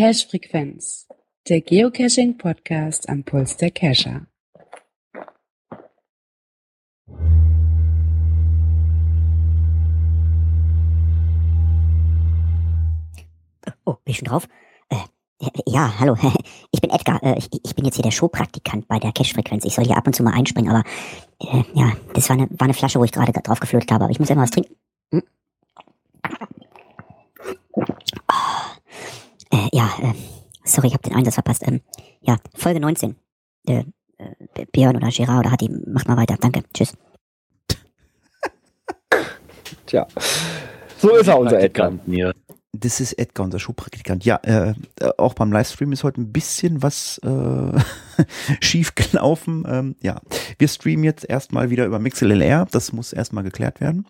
Cache Frequenz, der Geocaching Podcast am Puls der Cacher. Oh, bin ich schon drauf? Äh, ja, hallo. Ich bin Edgar. Äh, ich, ich bin jetzt hier der Showpraktikant bei der Cache-Frequenz. Ich soll hier ab und zu mal einspringen, aber äh, ja, das war eine, war eine Flasche, wo ich gerade drauf geflötet habe. Aber ich muss immer was trinken. Hm? Oh. Äh, ja, äh, sorry, ich habe den Einsatz verpasst. Ähm, ja, Folge 19. Äh, äh, Björn oder Gerard oder Hatti, macht mal weiter. Danke. Tschüss. Tja, so ist er, unser Edgar. Das ist Edgar, unser Showpraktikant. Ja, äh, äh, auch beim Livestream ist heute ein bisschen was äh, schief gelaufen. Ähm, ja, wir streamen jetzt erstmal wieder über MixLR. Das muss erstmal geklärt werden.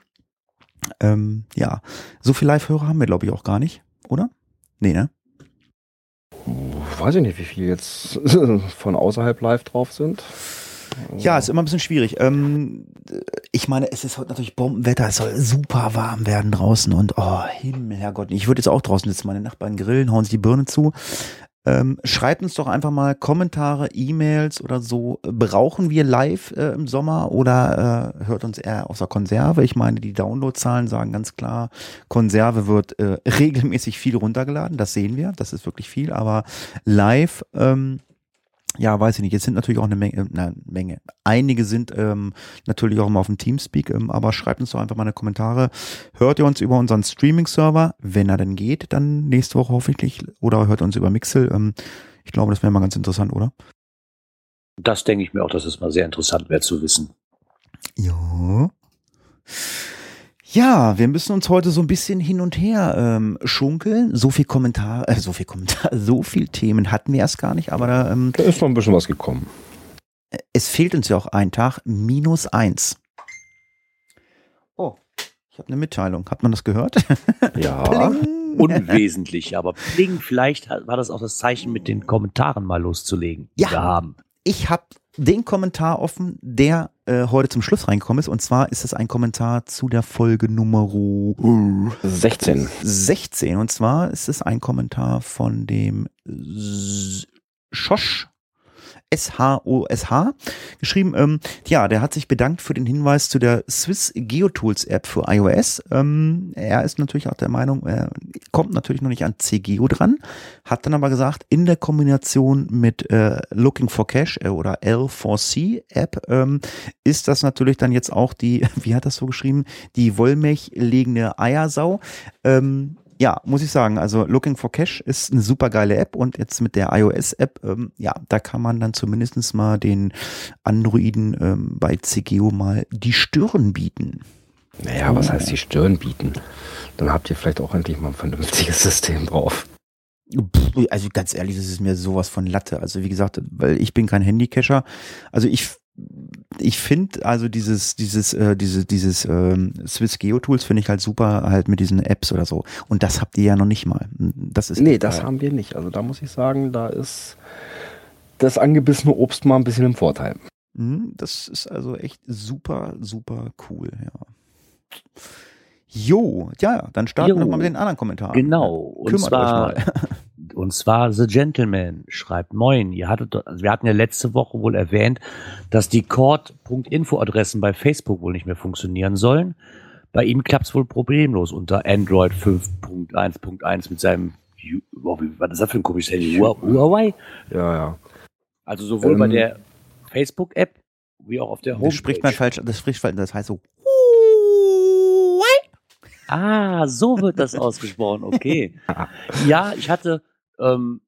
Ähm, ja, so viel Live-Hörer haben wir, glaube ich, auch gar nicht, oder? Nee, ne? Weiß ich nicht, wie viele jetzt von außerhalb live drauf sind. Ja, ist immer ein bisschen schwierig. Ähm, ich meine, es ist heute natürlich Bombenwetter, es soll super warm werden draußen und oh, Himmel, Herrgott, ich würde jetzt auch draußen sitzen, meine Nachbarn grillen, hauen sich die Birne zu. Ähm, schreibt uns doch einfach mal Kommentare, E-Mails oder so. Brauchen wir live äh, im Sommer oder äh, hört uns eher aus der Konserve? Ich meine, die Downloadzahlen sagen ganz klar, Konserve wird äh, regelmäßig viel runtergeladen. Das sehen wir, das ist wirklich viel. Aber live ähm, ja, weiß ich nicht. Jetzt sind natürlich auch eine Menge, äh, eine Menge. Einige sind ähm, natürlich auch immer auf dem Teamspeak, ähm, aber schreibt uns doch einfach mal eine Kommentare. Hört ihr uns über unseren Streaming-Server, wenn er denn geht, dann nächste Woche hoffentlich, oder hört uns über Mixel. Ähm, ich glaube, das wäre mal ganz interessant, oder? Das denke ich mir auch, dass es mal sehr interessant wäre zu wissen. Ja. Ja, wir müssen uns heute so ein bisschen hin und her ähm, schunkeln. So viel Kommentar, äh, so viel Kommentar, so viel Themen hatten wir erst gar nicht, aber da, ähm, Da ist noch ein bisschen was gekommen. es fehlt uns ja auch ein Tag, minus eins. Oh, ich habe eine Mitteilung. Hat man das gehört? Ja. Unwesentlich, aber Pling, vielleicht war das auch das Zeichen, mit den Kommentaren mal loszulegen, die Ja. wir haben. Ich habe den Kommentar offen, der äh, heute zum Schluss reingekommen ist. Und zwar ist es ein Kommentar zu der Folge Nummer 16. 16. Und zwar ist es ein Kommentar von dem Schosch. S-H-O-S-H geschrieben. Ähm, ja, der hat sich bedankt für den Hinweis zu der Swiss GeoTools App für iOS. Ähm, er ist natürlich auch der Meinung, er kommt natürlich noch nicht an CGeo dran, hat dann aber gesagt, in der Kombination mit äh, Looking for Cache äh, oder L4C App ähm, ist das natürlich dann jetzt auch die, wie hat das so geschrieben, die Wollmilch legende Eiersau. Ähm, ja, muss ich sagen, also Looking for Cache ist eine super geile App und jetzt mit der iOS-App, ähm, ja, da kann man dann zumindest mal den Androiden ähm, bei CGO mal die Stirn bieten. Naja, was heißt die Stirn bieten? Dann habt ihr vielleicht auch endlich mal ein vernünftiges System drauf. Also ganz ehrlich, das ist mir sowas von Latte. Also wie gesagt, weil ich bin kein Handycacher. Also ich ich finde also dieses dieses äh, diese dieses ähm, Swiss Geo Tools finde ich halt super halt mit diesen Apps oder so. Und das habt ihr ja noch nicht mal. Das ist Nee, das haben wir nicht. Also da muss ich sagen, da ist das angebissene Obst mal ein bisschen im Vorteil. Mhm, Das ist also echt super, super cool, ja. Jo, ja, dann starten wir Jo. noch mal mit den anderen Kommentaren. Genau. Und Kümmert zwar, euch mal. und zwar The Gentleman schreibt, moin, ihr hattet, also wir hatten ja letzte Woche wohl erwähnt, dass die Cord.info-Adressen bei Facebook wohl nicht mehr funktionieren sollen. Bei ihm klappt es wohl problemlos unter Android 5.1.1 mit seinem, wow, was ist das für ein komisches Handy? Hua- Huawei? Ja, ja. Also sowohl bei Ähm. der Facebook-App wie auch auf der Homepage. Das spricht man falsch, das spricht falsch, das heißt so. Ah, so wird das ausgesprochen, okay. Ja, ich hatte, ähm,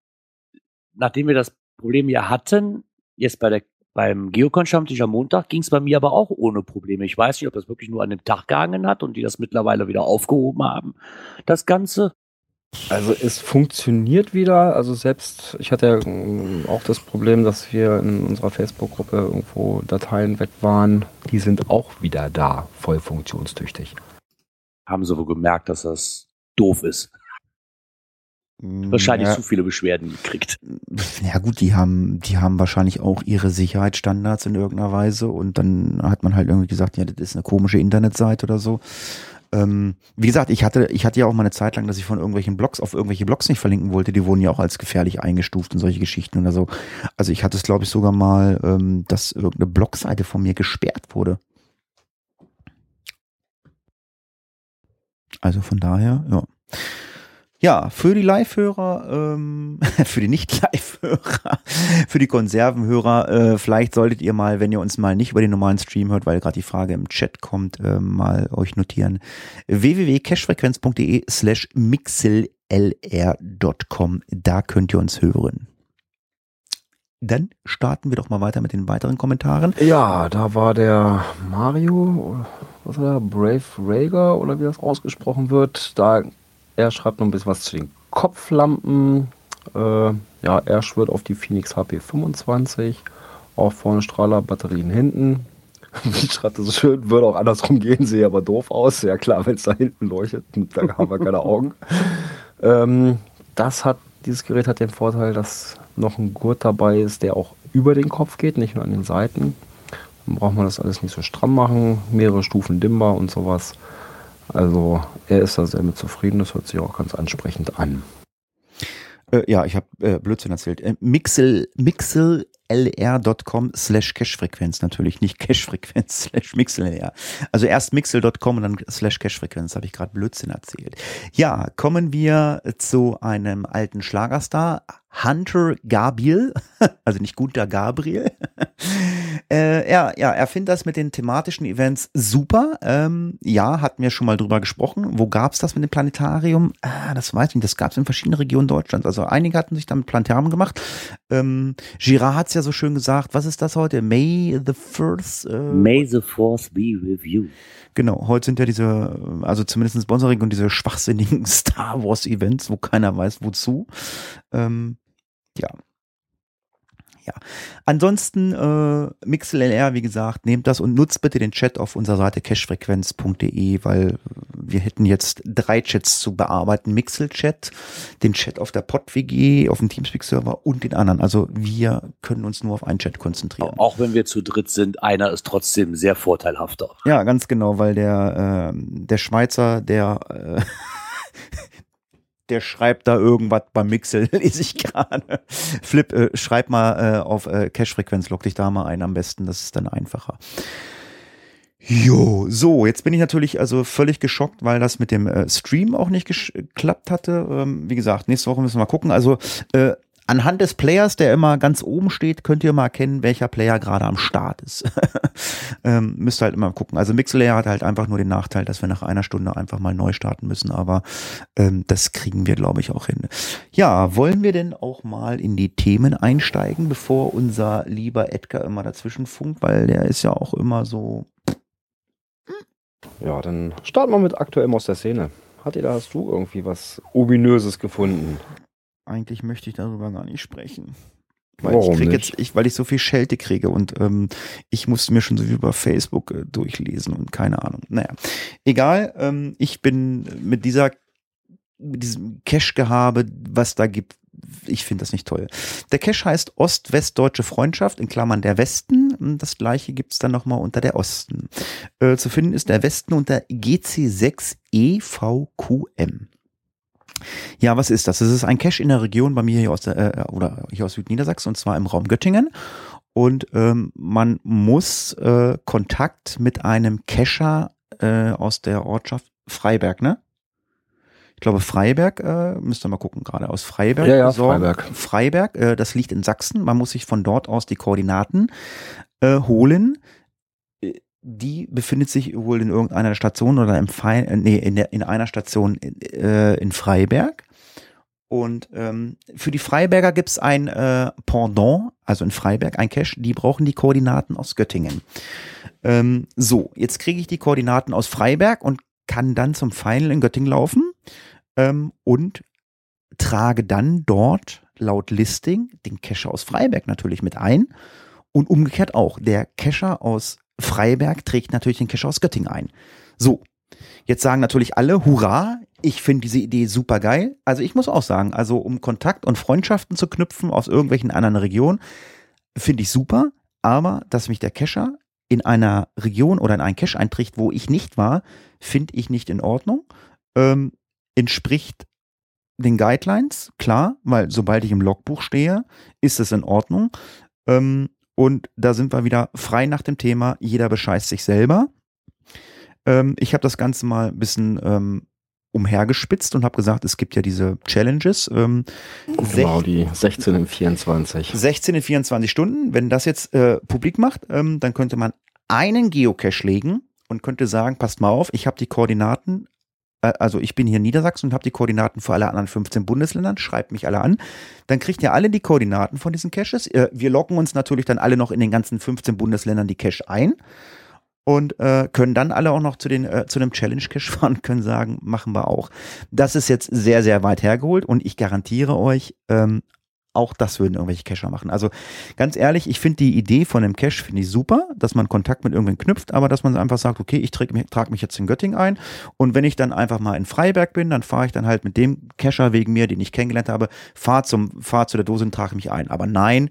nachdem wir das Problem ja hatten, jetzt bei der, beim Geocon-Stammtisch am Montag, ging es bei mir aber auch ohne Probleme. Ich weiß nicht, ob das wirklich nur an dem Tag gehangen hat und die das mittlerweile wieder aufgehoben haben. Das Ganze. Also es funktioniert wieder. Also selbst, ich hatte ja ähm, auch das Problem, dass wir in unserer Facebook-Gruppe irgendwo Dateien weg waren. Die sind auch wieder da, voll funktionstüchtig. Haben sie wohl gemerkt, dass das doof ist. Wahrscheinlich ja, zu viele Beschwerden gekriegt. ja gut, die haben, die haben wahrscheinlich auch ihre Sicherheitsstandards in irgendeiner Weise und dann hat man halt irgendwie gesagt, ja, das ist eine komische Internetseite oder so. ähm, wie gesagt, ich hatte, ich hatte ja auch mal eine Zeit lang, dass ich von irgendwelchen Blogs auf irgendwelche Blogs nicht verlinken wollte. Die wurden ja auch als gefährlich eingestuft und solche Geschichten oder so. Also ich hatte es, glaube ich, sogar mal, ähm, dass irgendeine Blogseite von mir gesperrt wurde. Also von daher, ja. Ja, für die Live-Hörer, ähm, für die Nicht-Live-Hörer, für die Konservenhörer, äh, vielleicht solltet ihr mal, wenn ihr uns mal nicht über den normalen Stream hört, weil gerade die Frage im Chat kommt, äh, mal euch notieren. www.cashfrequenz.de slash mixellr.com. Da könnt ihr uns hören. Dann starten wir doch mal weiter mit den weiteren Kommentaren. Ja, da war der Mario, was war der, Brave Rager oder wie das ausgesprochen wird. Da er schreibt noch ein bisschen was zu den Kopflampen. Äh, ja, er schwört auf die Phoenix HP 25. Auch vorne Strahler, Batterien hinten. Wie schreibt das so schön? Würde auch andersrum gehen, sehe aber doof aus. Ja klar, wenn es da hinten leuchtet, da haben wir keine Augen. ähm, das hat, dieses Gerät hat den Vorteil, dass noch ein Gurt dabei ist, der auch über den Kopf geht, nicht nur an den Seiten. Dann braucht man das alles nicht so stramm machen, mehrere Stufen dimmbar und sowas. Also er ist da sehr mit zufrieden, das hört sich auch ganz ansprechend an. Äh, ja, ich habe äh, Blödsinn erzählt. Äh, Mixel, mixellr.com slash Cashfrequenz natürlich, nicht Cashfrequenz slash Mixellr. Also erst mixel.com und dann slash Cashfrequenz, habe ich gerade Blödsinn erzählt. Ja, kommen wir zu einem alten Schlagerstar, Hunter Gabriel, also nicht Gunter Gabriel. Äh, ja, ja, er findet das mit den thematischen Events super. Ähm, ja, hatten wir schon mal drüber gesprochen. Wo gab's das mit dem Planetarium? Ah, das weiß ich nicht. Das gab's in verschiedenen Regionen Deutschlands. Also einige hatten sich damit Planetarium gemacht. Ähm, Girard hat's ja so schön gesagt. Was ist das heute? May the First? Äh, May the Force be with you. Genau, heute sind ja diese, also zumindest Sponsoring und diese schwachsinnigen Star Wars Events, wo keiner weiß wozu. Ähm, ja. Ja. Ansonsten äh, MixLR, wie gesagt, nehmt das und nutzt bitte den Chat auf unserer Seite cashfrequenz.de, weil wir hätten jetzt drei Chats zu bearbeiten. Mixel-Chat, den Chat auf der PodWG, auf dem Teamspeak-Server und den anderen. Also wir können uns nur auf einen Chat konzentrieren. Auch wenn wir zu dritt sind, einer ist trotzdem sehr vorteilhafter. Ja, ganz genau, weil der, äh, der Schweizer, der äh, der schreibt da irgendwas beim Mixel, lese ich gerade. Flip, äh, schreib mal äh, auf äh, Cache-Frequenz, log dich da mal ein am besten, das ist dann einfacher. Jo, so, jetzt bin ich natürlich also völlig geschockt, weil das mit dem äh, Stream auch nicht geklappt hatte. Ähm, wie gesagt, nächste Woche müssen wir mal gucken. Also äh, anhand des Players, der immer ganz oben steht, könnt ihr mal erkennen, welcher Player gerade am Start ist. ähm, müsst halt immer gucken. Also Mixlayer hat halt einfach nur den Nachteil, dass wir nach einer Stunde einfach mal neu starten müssen, aber ähm, das kriegen wir, glaube ich, auch hin. Ja, wollen wir denn auch mal in die Themen einsteigen, bevor unser lieber Edgar immer dazwischen funkt, weil der ist ja auch immer so. Ja, dann starten wir mit aktuellem aus der Szene. Hat ihr da hast du irgendwie was ominöses gefunden? Eigentlich möchte ich darüber gar nicht sprechen. Weil Warum ich krieg nicht? jetzt, ich, weil ich so viel Schelte kriege und ähm, ich musste mir schon so viel über Facebook äh, durchlesen und keine Ahnung. Naja, egal. Ähm, ich bin mit dieser, mit diesem Cache-Gehabe, was da gibt, ich finde das nicht toll. Der Cache heißt Ost-West-Deutsche Freundschaft, in Klammern der Westen. Das gleiche gibt's dann nochmal unter der Osten. Äh, zu finden ist der Westen unter E GC6EVQM. Ja, was ist das? Das ist ein Cache in der Region bei mir hier aus der, äh, oder hier aus Südniedersachsen und zwar im Raum Göttingen. Und ähm, man muss äh, Kontakt mit einem Cacher äh, aus der Ortschaft Freiberg, ne? Ich glaube Freiberg, äh, müsst ihr mal gucken, gerade aus Freiberg. Ja, ja, besorgen. Freiberg. Freiberg, äh, das liegt in Sachsen. Man muss sich von dort aus die Koordinaten äh, holen. Die befindet sich wohl in irgendeiner Station oder im Fein, äh, nee, in, der, in einer Station äh, in Freiberg. Und ähm, für die Freiberger gibt's ein äh, Pendant, also in Freiberg, ein Cache, die brauchen die Koordinaten aus Göttingen. Ähm, so, jetzt kriege ich die Koordinaten aus Freiberg und kann dann zum Final in Göttingen laufen ähm, und trage dann dort laut Listing den Cacher aus Freiberg natürlich mit ein und umgekehrt auch. Der Cacher aus Freiberg trägt natürlich den Cacher aus Göttingen ein. So, jetzt sagen natürlich alle, hurra, ich finde diese Idee super geil. Also ich muss auch sagen, also um Kontakt und Freundschaften zu knüpfen aus irgendwelchen anderen Regionen, finde ich super, aber dass mich der Cacher in einer Region oder in einen Cache einträgt, wo ich nicht war, finde ich nicht in Ordnung. Ähm, entspricht den Guidelines, klar, weil sobald ich im Logbuch stehe, ist es in Ordnung. Ähm, und da sind wir wieder frei nach dem Thema, jeder bescheißt sich selber. Ähm, ich habe das Ganze mal ein bisschen ähm, umhergespitzt und habe gesagt, es gibt ja diese Challenges. Ähm, Genau, die 16 in 24. 16 in 24 Stunden. Wenn das jetzt äh, publik macht, ähm, dann könnte man einen Geocache legen und könnte sagen, passt mal auf, ich habe die Koordinaten, also ich bin hier in Niedersachsen und habe die Koordinaten für alle anderen 15 Bundesländern, schreibt mich alle an. Dann kriegt ihr alle die Koordinaten von diesen Caches. Äh, wir locken uns natürlich dann alle noch in den ganzen 15 Bundesländern die Cache ein und äh, können dann alle auch noch zu den äh, zu einem Challenge Cache fahren, können sagen, machen wir auch. Das ist jetzt sehr sehr weit hergeholt und ich garantiere euch, ähm, auch das würden irgendwelche Cacher machen. Also ganz ehrlich, ich finde die Idee von einem Cache finde ich super, dass man Kontakt mit irgendwen knüpft, aber dass man einfach sagt, okay, ich trage mich, trag mich jetzt in Göttingen ein und wenn ich dann einfach mal in Freiberg bin, dann fahre ich dann halt mit dem Cacher wegen mir, den ich kennengelernt habe, fahr zum fahr zu der Dose und trage mich ein. Aber nein,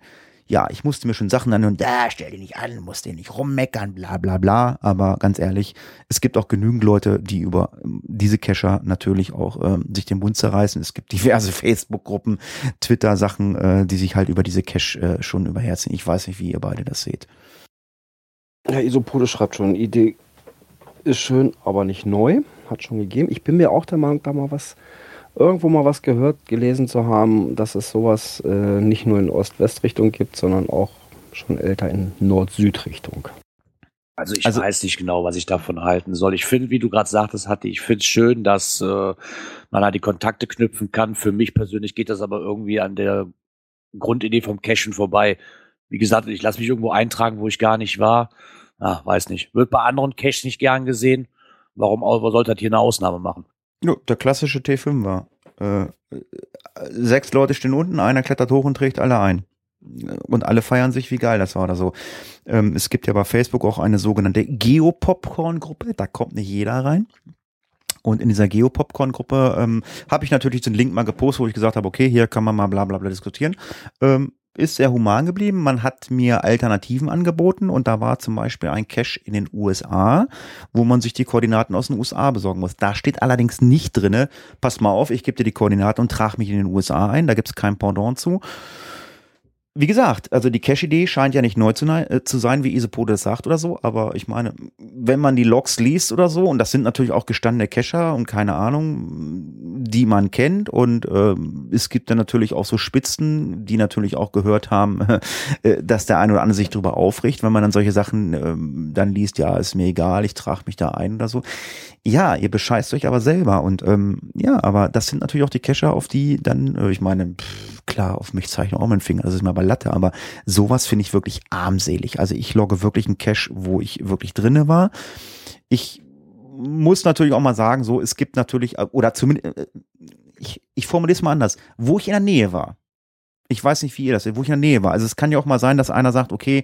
ja, ich musste mir schon Sachen an und da stell dich nicht an, musst dir nicht rummeckern, bla bla bla. Aber ganz ehrlich, es gibt auch genügend Leute, die über ähm, diese Cacher natürlich auch ähm, sich den Mund zerreißen. Es gibt diverse Facebook-Gruppen, Twitter-Sachen, äh, die sich halt über diese Cache äh, schon überherziehen. Ich weiß nicht, wie ihr beide das seht. Ja, Isopode schreibt schon, Idee ist schön, aber nicht neu. Hat schon gegeben. Ich bin mir auch der Meinung, da mal was, irgendwo mal was gehört, gelesen zu haben, dass es sowas äh, nicht nur in Ost-West-Richtung gibt, sondern auch schon älter in Nord-Süd-Richtung. Also ich Also- weiß nicht genau, was ich davon halten soll. Ich finde, wie du gerade sagtest, hatte ich finde es schön, dass äh, man da die Kontakte knüpfen kann. Für mich persönlich geht das aber irgendwie an der Grundidee vom Cashen vorbei. Wie gesagt, ich lasse mich irgendwo eintragen, wo ich gar nicht war. Ah, weiß nicht. Wird bei anderen Caches nicht gern gesehen. Warum sollte das hier eine Ausnahme machen? Ja, der klassische T5 war. Äh, sechs Leute stehen unten, einer klettert hoch und trägt alle ein. Und alle feiern sich, wie geil das war oder so. Ähm, es gibt ja bei Facebook auch eine sogenannte Geopopcorn-Gruppe, da kommt nicht jeder rein. Und in dieser Geopopcorn-Gruppe ähm, habe ich natürlich den Link mal gepostet, wo ich gesagt habe, okay, hier kann man mal bla bla bla diskutieren. Ähm, ist sehr human geblieben. Man hat mir Alternativen angeboten und da war zum Beispiel ein Cache in den USA, wo man sich die Koordinaten aus den USA besorgen muss. Da steht allerdings nicht drinne, pass mal auf, ich gebe dir die Koordinaten und trage mich in den USA ein. Da gibt es kein Pendant zu. Wie gesagt, also die Cache-Idee scheint ja nicht neu zu, äh, zu sein, wie Isopode das sagt oder so, aber ich meine, wenn man die Logs liest oder so, und das sind natürlich auch gestandene Cacher und keine Ahnung, die man kennt, und ähm, es gibt dann natürlich auch so Spitzen, die natürlich auch gehört haben, äh, dass der eine oder andere sich drüber aufricht, wenn man dann solche Sachen ähm, dann liest, ja, ist mir egal, ich trage mich da ein oder so. Ja, ihr bescheißt euch aber selber und ähm, ja, aber das sind natürlich auch die Cacher, auf die dann, äh, ich meine, pff, klar, auf mich zeichne auch mein Finger, das ist mir aber Latte, aber sowas finde ich wirklich armselig. Also ich logge wirklich einen Cache, wo ich wirklich drinne war. Ich muss natürlich auch mal sagen, so, es gibt natürlich, äh, oder zumindest, äh, ich, ich formuliere es mal anders, wo ich in der Nähe war. Ich weiß nicht, wie ihr das seht, wo ich in der Nähe war. Also es kann ja auch mal sein, dass einer sagt, okay,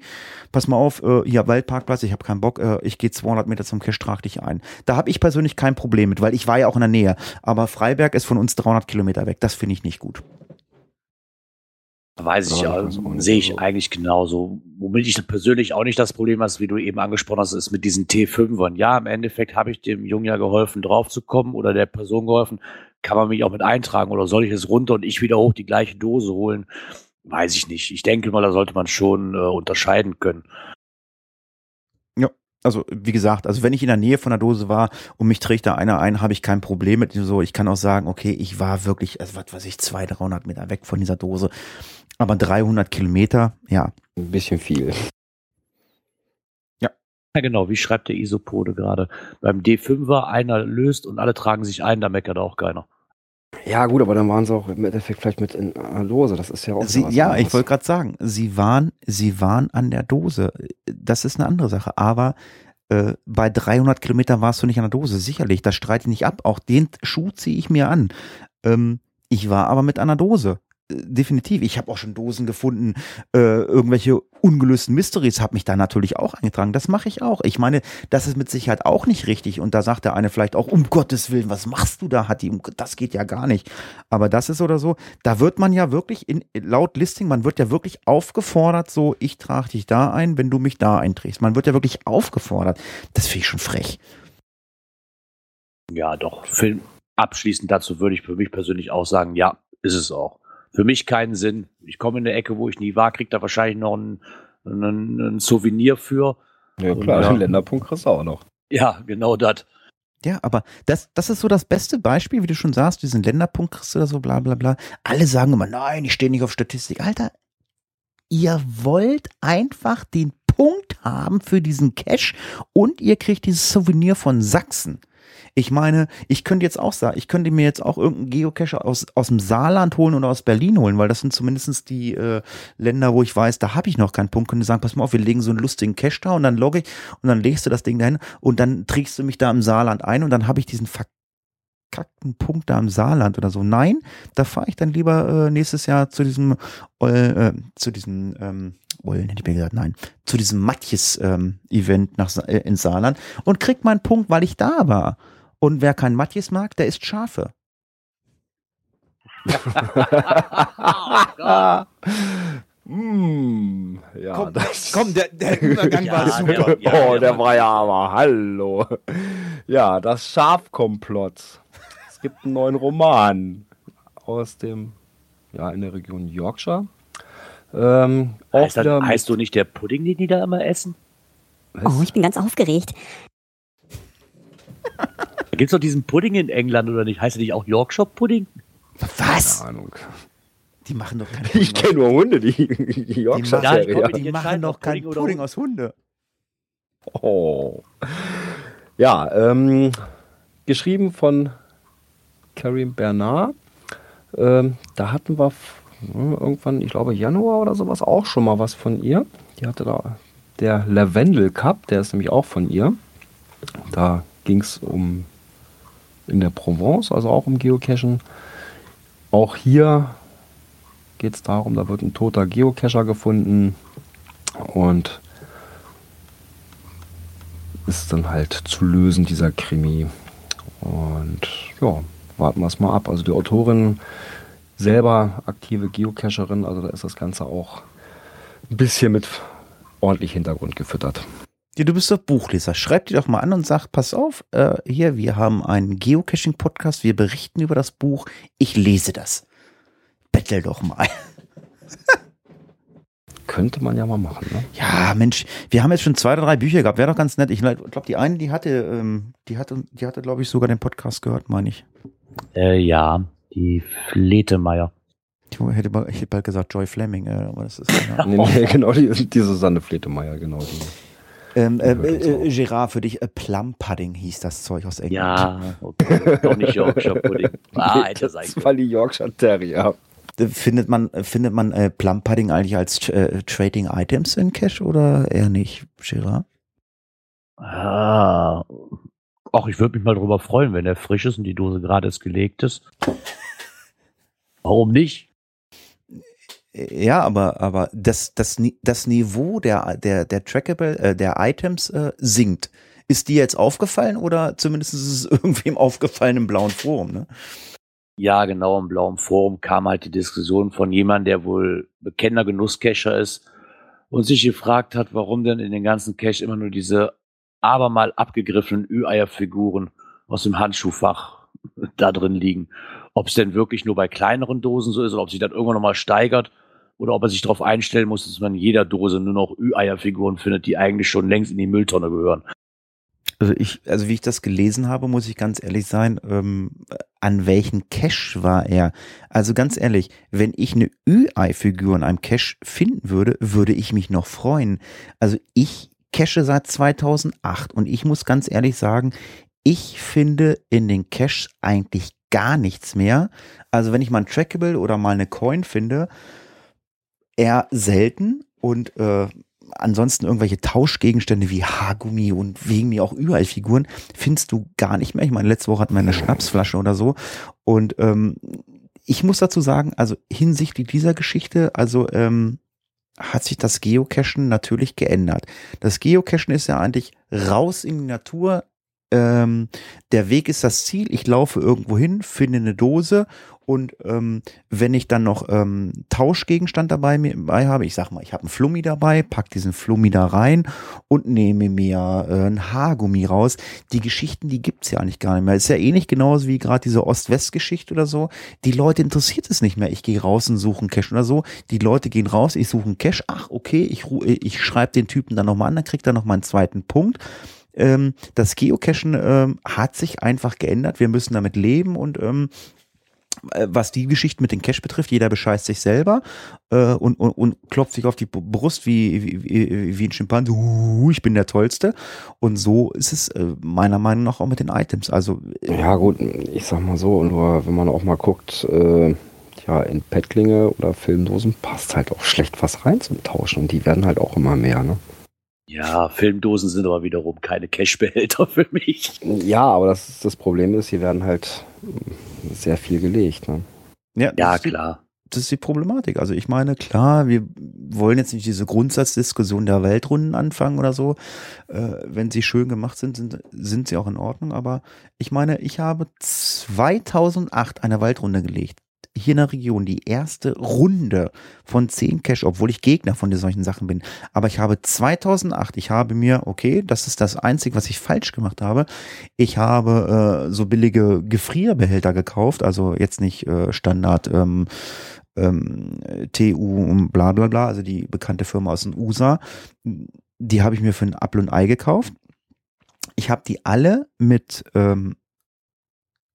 pass mal auf, äh, hier Waldparkplatz, ich habe keinen Bock, äh, ich gehe 200 Meter zum Cache, trag dich ein. Da habe ich persönlich kein Problem mit, weil ich war ja auch in der Nähe. Aber Freiberg ist von uns 300 Kilometer weg. Das finde ich nicht gut. Weiß ich, Ja, nicht sehe ich so. eigentlich genauso. Womit ich persönlich auch nicht das Problem habe, wie du eben angesprochen hast, ist mit diesen T5ern. Ja, im Endeffekt habe ich dem Jungen ja geholfen, draufzukommen oder der Person geholfen. Kann man mich auch mit eintragen oder soll ich es runter und ich wieder hoch die gleiche Dose holen? Weiß ich nicht. Ich denke mal, da sollte man schon äh, unterscheiden können. Also, wie gesagt, also wenn ich in der Nähe von der Dose war und mich trägt da einer ein, habe ich kein Problem mit so. Ich kann auch sagen, okay, ich war wirklich, also was weiß ich, 200, 300 Meter weg von dieser Dose. Aber 300 Kilometer, ja, Ein bisschen viel. Ja, genau. Wie schreibt der Isopode gerade? Beim D5er einer löst und alle tragen sich ein, da meckert auch keiner. Ja, gut, aber dann waren sie auch im Endeffekt vielleicht mit in einer Dose. Das ist ja auch Sie, ja, anderes. ich wollte gerade sagen, sie waren, sie waren an der Dose. Das ist eine andere Sache. Aber äh, bei 300 Kilometern warst du nicht an der Dose. Sicherlich, das streite ich nicht ab. Auch den Schuh ziehe ich mir an. Ähm, ich war aber mit einer Dose. Definitiv. Ich habe auch schon Dosen gefunden, äh, irgendwelche ungelösten Mysteries habe mich da natürlich auch eingetragen. Das mache ich auch. Ich meine, das ist mit Sicherheit auch nicht richtig. Und da sagt der eine vielleicht auch, um Gottes Willen, was machst du da, Hatti? Das geht ja gar nicht. Aber das ist oder so, da wird man ja wirklich in, laut Listing, man wird ja wirklich aufgefordert, so, ich trage dich da ein, wenn du mich da einträgst. Man wird ja wirklich aufgefordert. Das finde ich schon frech. Ja, doch. Für, abschließend dazu würde ich für mich persönlich auch sagen, ja, ist es auch. Für mich keinen Sinn. Ich komme in eine Ecke, wo ich nie war, kriege da wahrscheinlich noch ein, ein, ein Souvenir für. Ja klar, ja. den Länderpunkt kriegst du auch noch. Ja, genau das. Ja, aber das, das ist so das beste Beispiel, wie du schon sagst, diesen Länderpunkt kriegst du oder so, bla bla bla. Alle sagen immer, nein, ich stehe nicht auf Statistik. Alter, ihr wollt einfach den Punkt haben für diesen Cash und ihr kriegt dieses Souvenir von Sachsen. Ich meine, ich könnte jetzt auch sagen, ich könnte mir jetzt auch irgendeinen Geocacher aus, aus dem Saarland holen oder aus Berlin holen, weil das sind zumindest die äh, Länder, wo ich weiß, da habe ich noch keinen Punkt. Könnte sagen, pass mal auf, wir legen so einen lustigen Cache da und dann logge ich und dann legst du das Ding dahin und dann trägst du mich da im Saarland ein und dann habe ich diesen verkackten Punkt da im Saarland oder so. Nein, da fahre ich dann lieber äh, nächstes Jahr zu diesem, äh, zu diesem, ähm, Eulen hätte ich mir gesagt, nein, zu diesem Matjes-Event nach Sa äh, ins Saarland und krieg meinen Punkt, weil ich da war. Und wer kein Matjes mag, der isst Schafe. Mm, ja, Komm, das, komm, der, der Übergang Ja, war der- super. ja, oh, der war ja aber, hallo. Ja, das Schafkomplott. Es gibt einen neuen Roman aus dem, ja, in der Region Yorkshire. Ähm, auch Heißt, wieder, das, heißt du nicht der Pudding, den die da immer essen? Oh, ich bin ganz aufgeregt. Da gibt es doch diesen Pudding in England oder nicht? Heißt der nicht auch Yorkshire Pudding? Was? keine Ahnung. Die machen doch keinen Ich kenne nur Hunde, die, die Die Yorkshire machen, Ja, die machen doch noch keinen Pudding Pudding aus Hunde. Oh. Ja, ähm, geschrieben von Karim Bernard. Ähm, da hatten wir irgendwann, ich glaube Januar oder sowas, auch schon mal was von ihr. Die hatte da der Lavendel Cup, der ist nämlich auch von ihr. Da ging es um in der Provence, also auch um Geocachen. Auch hier geht es darum, da wird ein toter Geocacher gefunden und ist dann halt zu lösen, dieser Krimi. Und ja, warten wir es mal ab. Also die Autorin selber aktive Geocacherin, also da ist das Ganze auch ein bisschen mit ordentlich Hintergrund gefüttert. Ja, du bist doch Buchleser. Schreib die doch mal an und sag, pass auf, äh, hier, wir haben einen Geocaching-Podcast, wir berichten über das Buch, ich lese das. Bettel doch mal. Könnte man ja mal machen, ne? Ja, Mensch, wir haben jetzt schon zwei oder drei Bücher gehabt, wäre doch ganz nett. Ich glaube, die eine, die hatte, ähm, die hatte, die hatte, glaube ich, sogar den Podcast gehört, meine ich. Äh, ja, die Fletemeier. Ich hätte, bald- ich hätte bald gesagt Joy Fleming, äh, aber das ist. Ja. Nee, nee, genau, die, die Susanne Fletemeier, genau. Die. Ähm, äh, äh, auch. Gerard, für dich, äh, Plum Pudding hieß das Zeug aus England. Ja, okay. doch nicht Yorkshire Pudding. Ah, hätte sein das war die Yorkshire Terrier. Findet man, äh, findet man äh, Plum Pudding eigentlich als äh, Trading Items in Cash oder eher nicht, Gerard? Ah. Ach, ich würde mich mal drüber freuen, wenn der frisch ist und die Dose gerade erst gelegt ist. Warum nicht? Ja, aber, aber das, das, das Niveau der, der, der Trackable, äh, der Items äh, sinkt. Ist dir jetzt aufgefallen oder zumindest ist es irgendwem aufgefallen im blauen Forum, ne? Ja, genau, im blauen Forum kam halt die Diskussion von jemandem, der wohl bekennender Genusscacher ist und sich gefragt hat, warum denn in den ganzen Cache immer nur diese abermal abgegriffenen Ü-Eier-Figuren aus dem Handschuhfach da drin liegen. Ob es denn wirklich nur bei kleineren Dosen so ist oder ob sich das irgendwann nochmal steigert oder ob er sich darauf einstellen muss, dass man in jeder Dose nur noch Ü-Eier-Figuren findet, die eigentlich schon längst in die Mülltonne gehören. Also ich, also wie ich das gelesen habe, muss ich ganz ehrlich sein, ähm, an welchen Cache war er? Also ganz ehrlich, wenn ich eine Ü-Ei-Figur in einem Cache finden würde, würde ich mich noch freuen. Also ich cache seit 2008 und ich muss ganz ehrlich sagen, ich finde in den Caches eigentlich gar nichts mehr. Also wenn ich mal ein Trackable oder mal eine Coin finde, eher selten und äh, ansonsten irgendwelche Tauschgegenstände wie Haargummi und wegen mir auch überall Figuren findest du gar nicht mehr. Ich meine, letzte Woche hatten wir eine Schnapsflasche oder so. Und ähm, ich muss dazu sagen, also hinsichtlich dieser Geschichte, also ähm, hat sich das Geocachen natürlich geändert. Das Geocachen ist ja eigentlich raus in die Natur. Ähm, der Weg ist das Ziel. Ich laufe irgendwo hin, finde eine Dose und ähm, wenn ich dann noch ähm, Tauschgegenstand dabei, dabei habe, ich sag mal, ich habe einen Flummi dabei, pack diesen Flummi da rein und nehme mir äh, ein Haargummi raus. Die Geschichten, die gibt's ja eigentlich gar nicht mehr. Ist ja ähnlich genauso wie gerade diese Ost-West-Geschichte oder so. Die Leute interessiert es nicht mehr. Ich gehe raus und suche einen Cash oder so. Die Leute gehen raus, ich suche einen Cash. Ach, okay, ich, ich schreibe den Typen dann nochmal an, dann kriegt er nochmal einen zweiten Punkt ähm, das Geocachen ähm, hat sich einfach geändert. Wir müssen damit leben und ähm, äh, was die Geschichte mit den Cash betrifft, jeder bescheißt sich selber äh, und, und, und klopft sich auf die Brust wie, wie, wie ein Schimpanse, uh, ich bin der Tollste. Und so ist es äh, meiner Meinung nach auch mit den Items. Also äh, Ja gut, ich sag mal so, nur wenn man auch mal guckt, äh, ja, in Pettlinge oder Filmdosen passt halt auch schlecht was rein zum Tauschen und die werden halt auch immer mehr, ne? Ja, Filmdosen sind aber wiederum keine Cashbehälter für mich. Ja, aber das, das Problem ist, hier werden halt sehr viel gelegt. Ne? Ja, ja klar. das ist die Problematik. Also ich meine, klar, wir wollen jetzt nicht diese Grundsatzdiskussion der Weltrunden anfangen oder so. Äh, wenn sie schön gemacht sind, sind, sind sie auch in Ordnung. Aber ich meine, ich habe 2008 eine Waldrunde gelegt hier in der Region die erste Runde von 10 Cash, obwohl ich Gegner von solchen Sachen bin. Aber ich habe 2008, ich habe mir, okay, das ist das Einzige, was ich falsch gemacht habe. Ich habe äh, so billige Gefrierbehälter gekauft, also jetzt nicht äh, Standard ähm, ähm, TU und bla bla bla, also die bekannte Firma aus den USA. Die habe ich mir für ein Apple und Ei gekauft. Ich habe die alle mit ähm,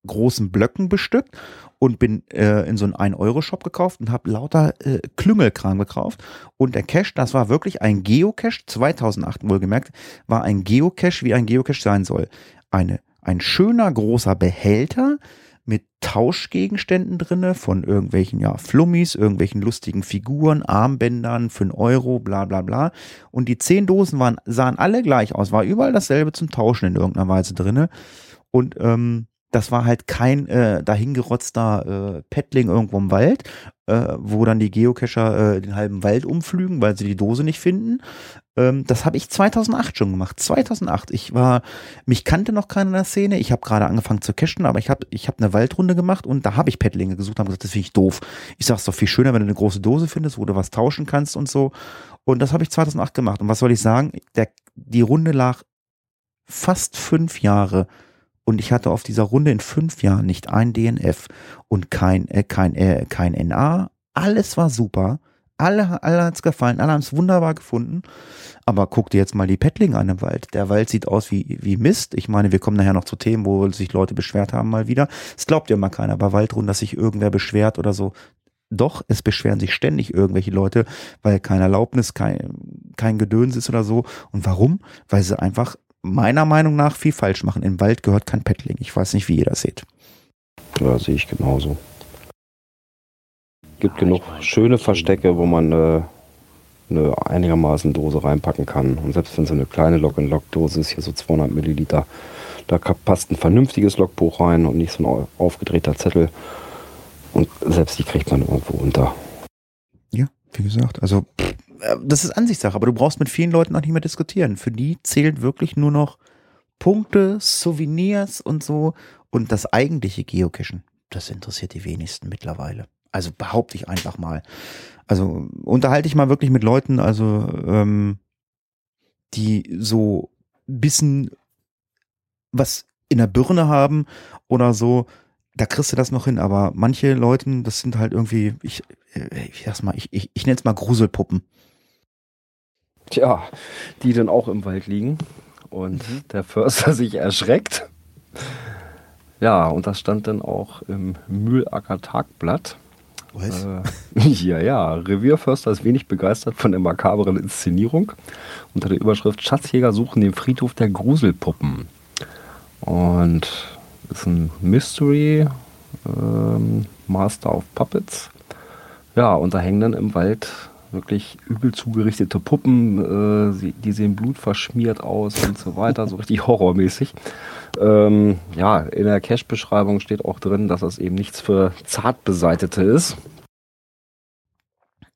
großen Blöcken bestückt und bin äh, in so einen 1-Euro-Shop gekauft und habe lauter äh, Klüngelkram gekauft. Und der Cache, das war wirklich ein Geocache, 2008 wohlgemerkt, war ein Geocache, wie ein Geocache sein soll. Eine, ein schöner großer Behälter mit Tauschgegenständen drinne von irgendwelchen ja Flummis, irgendwelchen lustigen Figuren, Armbändern für einen Euro, bla bla bla. Und die zehn Dosen waren, sahen alle gleich aus, war überall dasselbe zum Tauschen in irgendeiner Weise drinne. Und ähm, das war halt kein äh, dahingerotzter äh, Paddling irgendwo im Wald, äh, wo dann die Geocacher äh, den halben Wald umflügen, weil sie die Dose nicht finden. Ähm, das habe ich 2008 schon gemacht. 2008. Ich war, mich kannte noch keiner in der Szene. Ich habe gerade angefangen zu cachen, aber ich habe ich hab eine Waldrunde gemacht und da habe ich Paddlinge gesucht, habe gesagt, das finde ich doof. Ich sage es doch viel schöner, wenn du eine große Dose findest, wo du was tauschen kannst und so. Und das habe ich 2008 gemacht. Und was soll ich sagen? Der, die Runde lag fast fünf Jahre und ich hatte auf dieser Runde in fünf Jahren nicht ein DNF und kein, äh, kein, äh, kein NA. Alles war super. Alle, alle hat's gefallen, alle haben es wunderbar gefunden. Aber guck dir jetzt mal die Pettlinge an im Wald. Der Wald sieht aus wie, wie Mist. Ich meine, wir kommen nachher noch zu Themen, wo sich Leute beschwert haben mal wieder. Es glaubt ja mal keiner bei Waldrunden, dass sich irgendwer beschwert oder so. Doch, es beschweren sich ständig irgendwelche Leute, weil keine Erlaubnis, kein, kein Gedöns ist oder so. Und warum? Weil sie einfach meiner Meinung nach viel falsch machen. Im Wald gehört kein Paddling. Ich weiß nicht, wie ihr das seht. Ja, sehe ich genauso. Gibt ja, genug schöne Verstecke, wo man eine, eine einigermaßen Dose reinpacken kann. Und selbst wenn so eine kleine Lock-and-Lock-Dose ist, hier so 200 Milliliter, da passt ein vernünftiges Logbuch rein und nicht so ein aufgedrehter Zettel. Und selbst die kriegt man irgendwo unter. Ja, wie gesagt, also pff, äh, das ist Ansichtssache, aber du brauchst mit vielen Leuten auch nicht mehr diskutieren. Für die zählt wirklich nur noch Punkte, Souvenirs und so. Und das eigentliche Geocachen, das interessiert die wenigsten mittlerweile. Also behaupte ich einfach mal. Also unterhalte ich mal wirklich mit Leuten, also ähm, die so bisschen was in der Birne haben oder so, da kriegst du das noch hin. Aber manche Leute, das sind halt irgendwie, ich, äh, ich sag's mal, ich, ich, ich nenne es mal Gruselpuppen. Tja, die dann auch im Wald liegen und mhm. der Förster sich erschreckt. Ja, und das stand dann auch im Mühlacker Tagblatt. Was? Äh, ja, ja. Revierförster ist wenig begeistert von der makaberen Inszenierung. Unter der Überschrift Schatzjäger suchen den Friedhof der Gruselpuppen. Und ist ein Mystery ähm, Master of Puppets. Ja, und da hängen dann im Wald wirklich übel zugerichtete Puppen, äh, die sehen blutverschmiert aus und so weiter, so richtig horrormäßig. Ähm, ja, in der Cache-Beschreibung steht auch drin, dass das eben nichts für Zartbeseitete ist.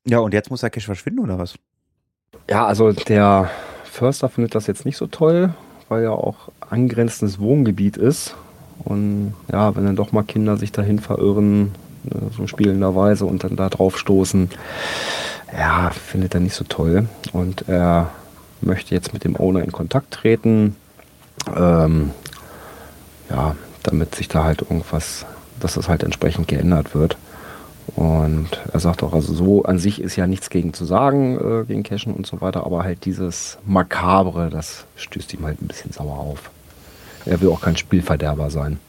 Ja, und jetzt muss der Cache verschwinden oder was? Ja, also der Förster findet das jetzt nicht so toll, weil ja auch angrenzendes Wohngebiet ist. Und ja, wenn dann doch mal Kinder sich dahin verirren, so spielenderweise und dann da drauf stoßen, ja, findet er nicht so toll. Und er möchte jetzt mit dem Owner in Kontakt treten. Ähm, ja, damit sich da halt irgendwas, dass das halt entsprechend geändert wird. Und er sagt auch, also so an sich ist ja nichts gegen zu sagen, äh, gegen Cashen und so weiter, aber halt dieses Makabre, das stößt ihm halt ein bisschen sauer auf. Er will auch kein Spielverderber sein.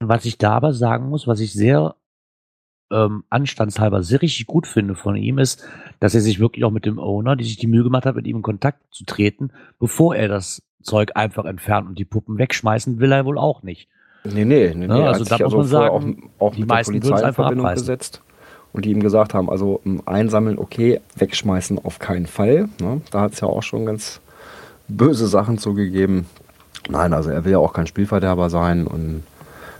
Was ich da aber sagen muss, was ich sehr ähm, anstandshalber sehr richtig gut finde von ihm, ist, dass er sich wirklich auch mit dem Owner, die sich die Mühe gemacht hat, mit ihm in Kontakt zu treten, bevor er das Zeug einfach entfernt und die Puppen wegschmeißen will er wohl auch nicht. Nee, nee, nee. Ja, nee. also da muss man vorher sagen, auch, auch die meisten Polizei in einfach Verbindung abreißen. gesetzt und die ihm gesagt haben, also m, einsammeln okay, wegschmeißen auf keinen Fall. Ne? Da hat es ja auch schon ganz böse Sachen zugegeben. Nein, also er will ja auch kein Spielverderber sein und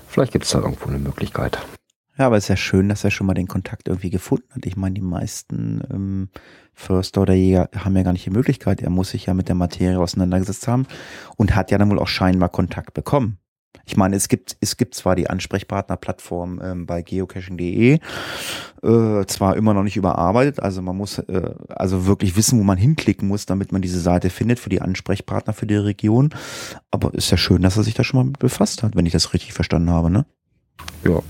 vielleicht gibt es da irgendwo eine Möglichkeit. Ja, aber es ist ja schön, dass er schon mal den Kontakt irgendwie gefunden hat. Ich meine, die meisten ähm, Förster oder Jäger haben ja gar nicht die Möglichkeit. Er muss sich ja mit der Materie auseinandergesetzt haben und hat ja dann wohl auch scheinbar Kontakt bekommen. Ich meine, es gibt, es gibt zwar die Ansprechpartnerplattform ähm, bei geocaching.de, äh, zwar immer noch nicht überarbeitet, also man muss äh, also wirklich wissen, wo man hinklicken muss, damit man diese Seite findet für die Ansprechpartner für die Region. Aber ist ja schön, dass er sich da schon mal mit befasst hat, wenn ich das richtig verstanden habe, ne? Ja,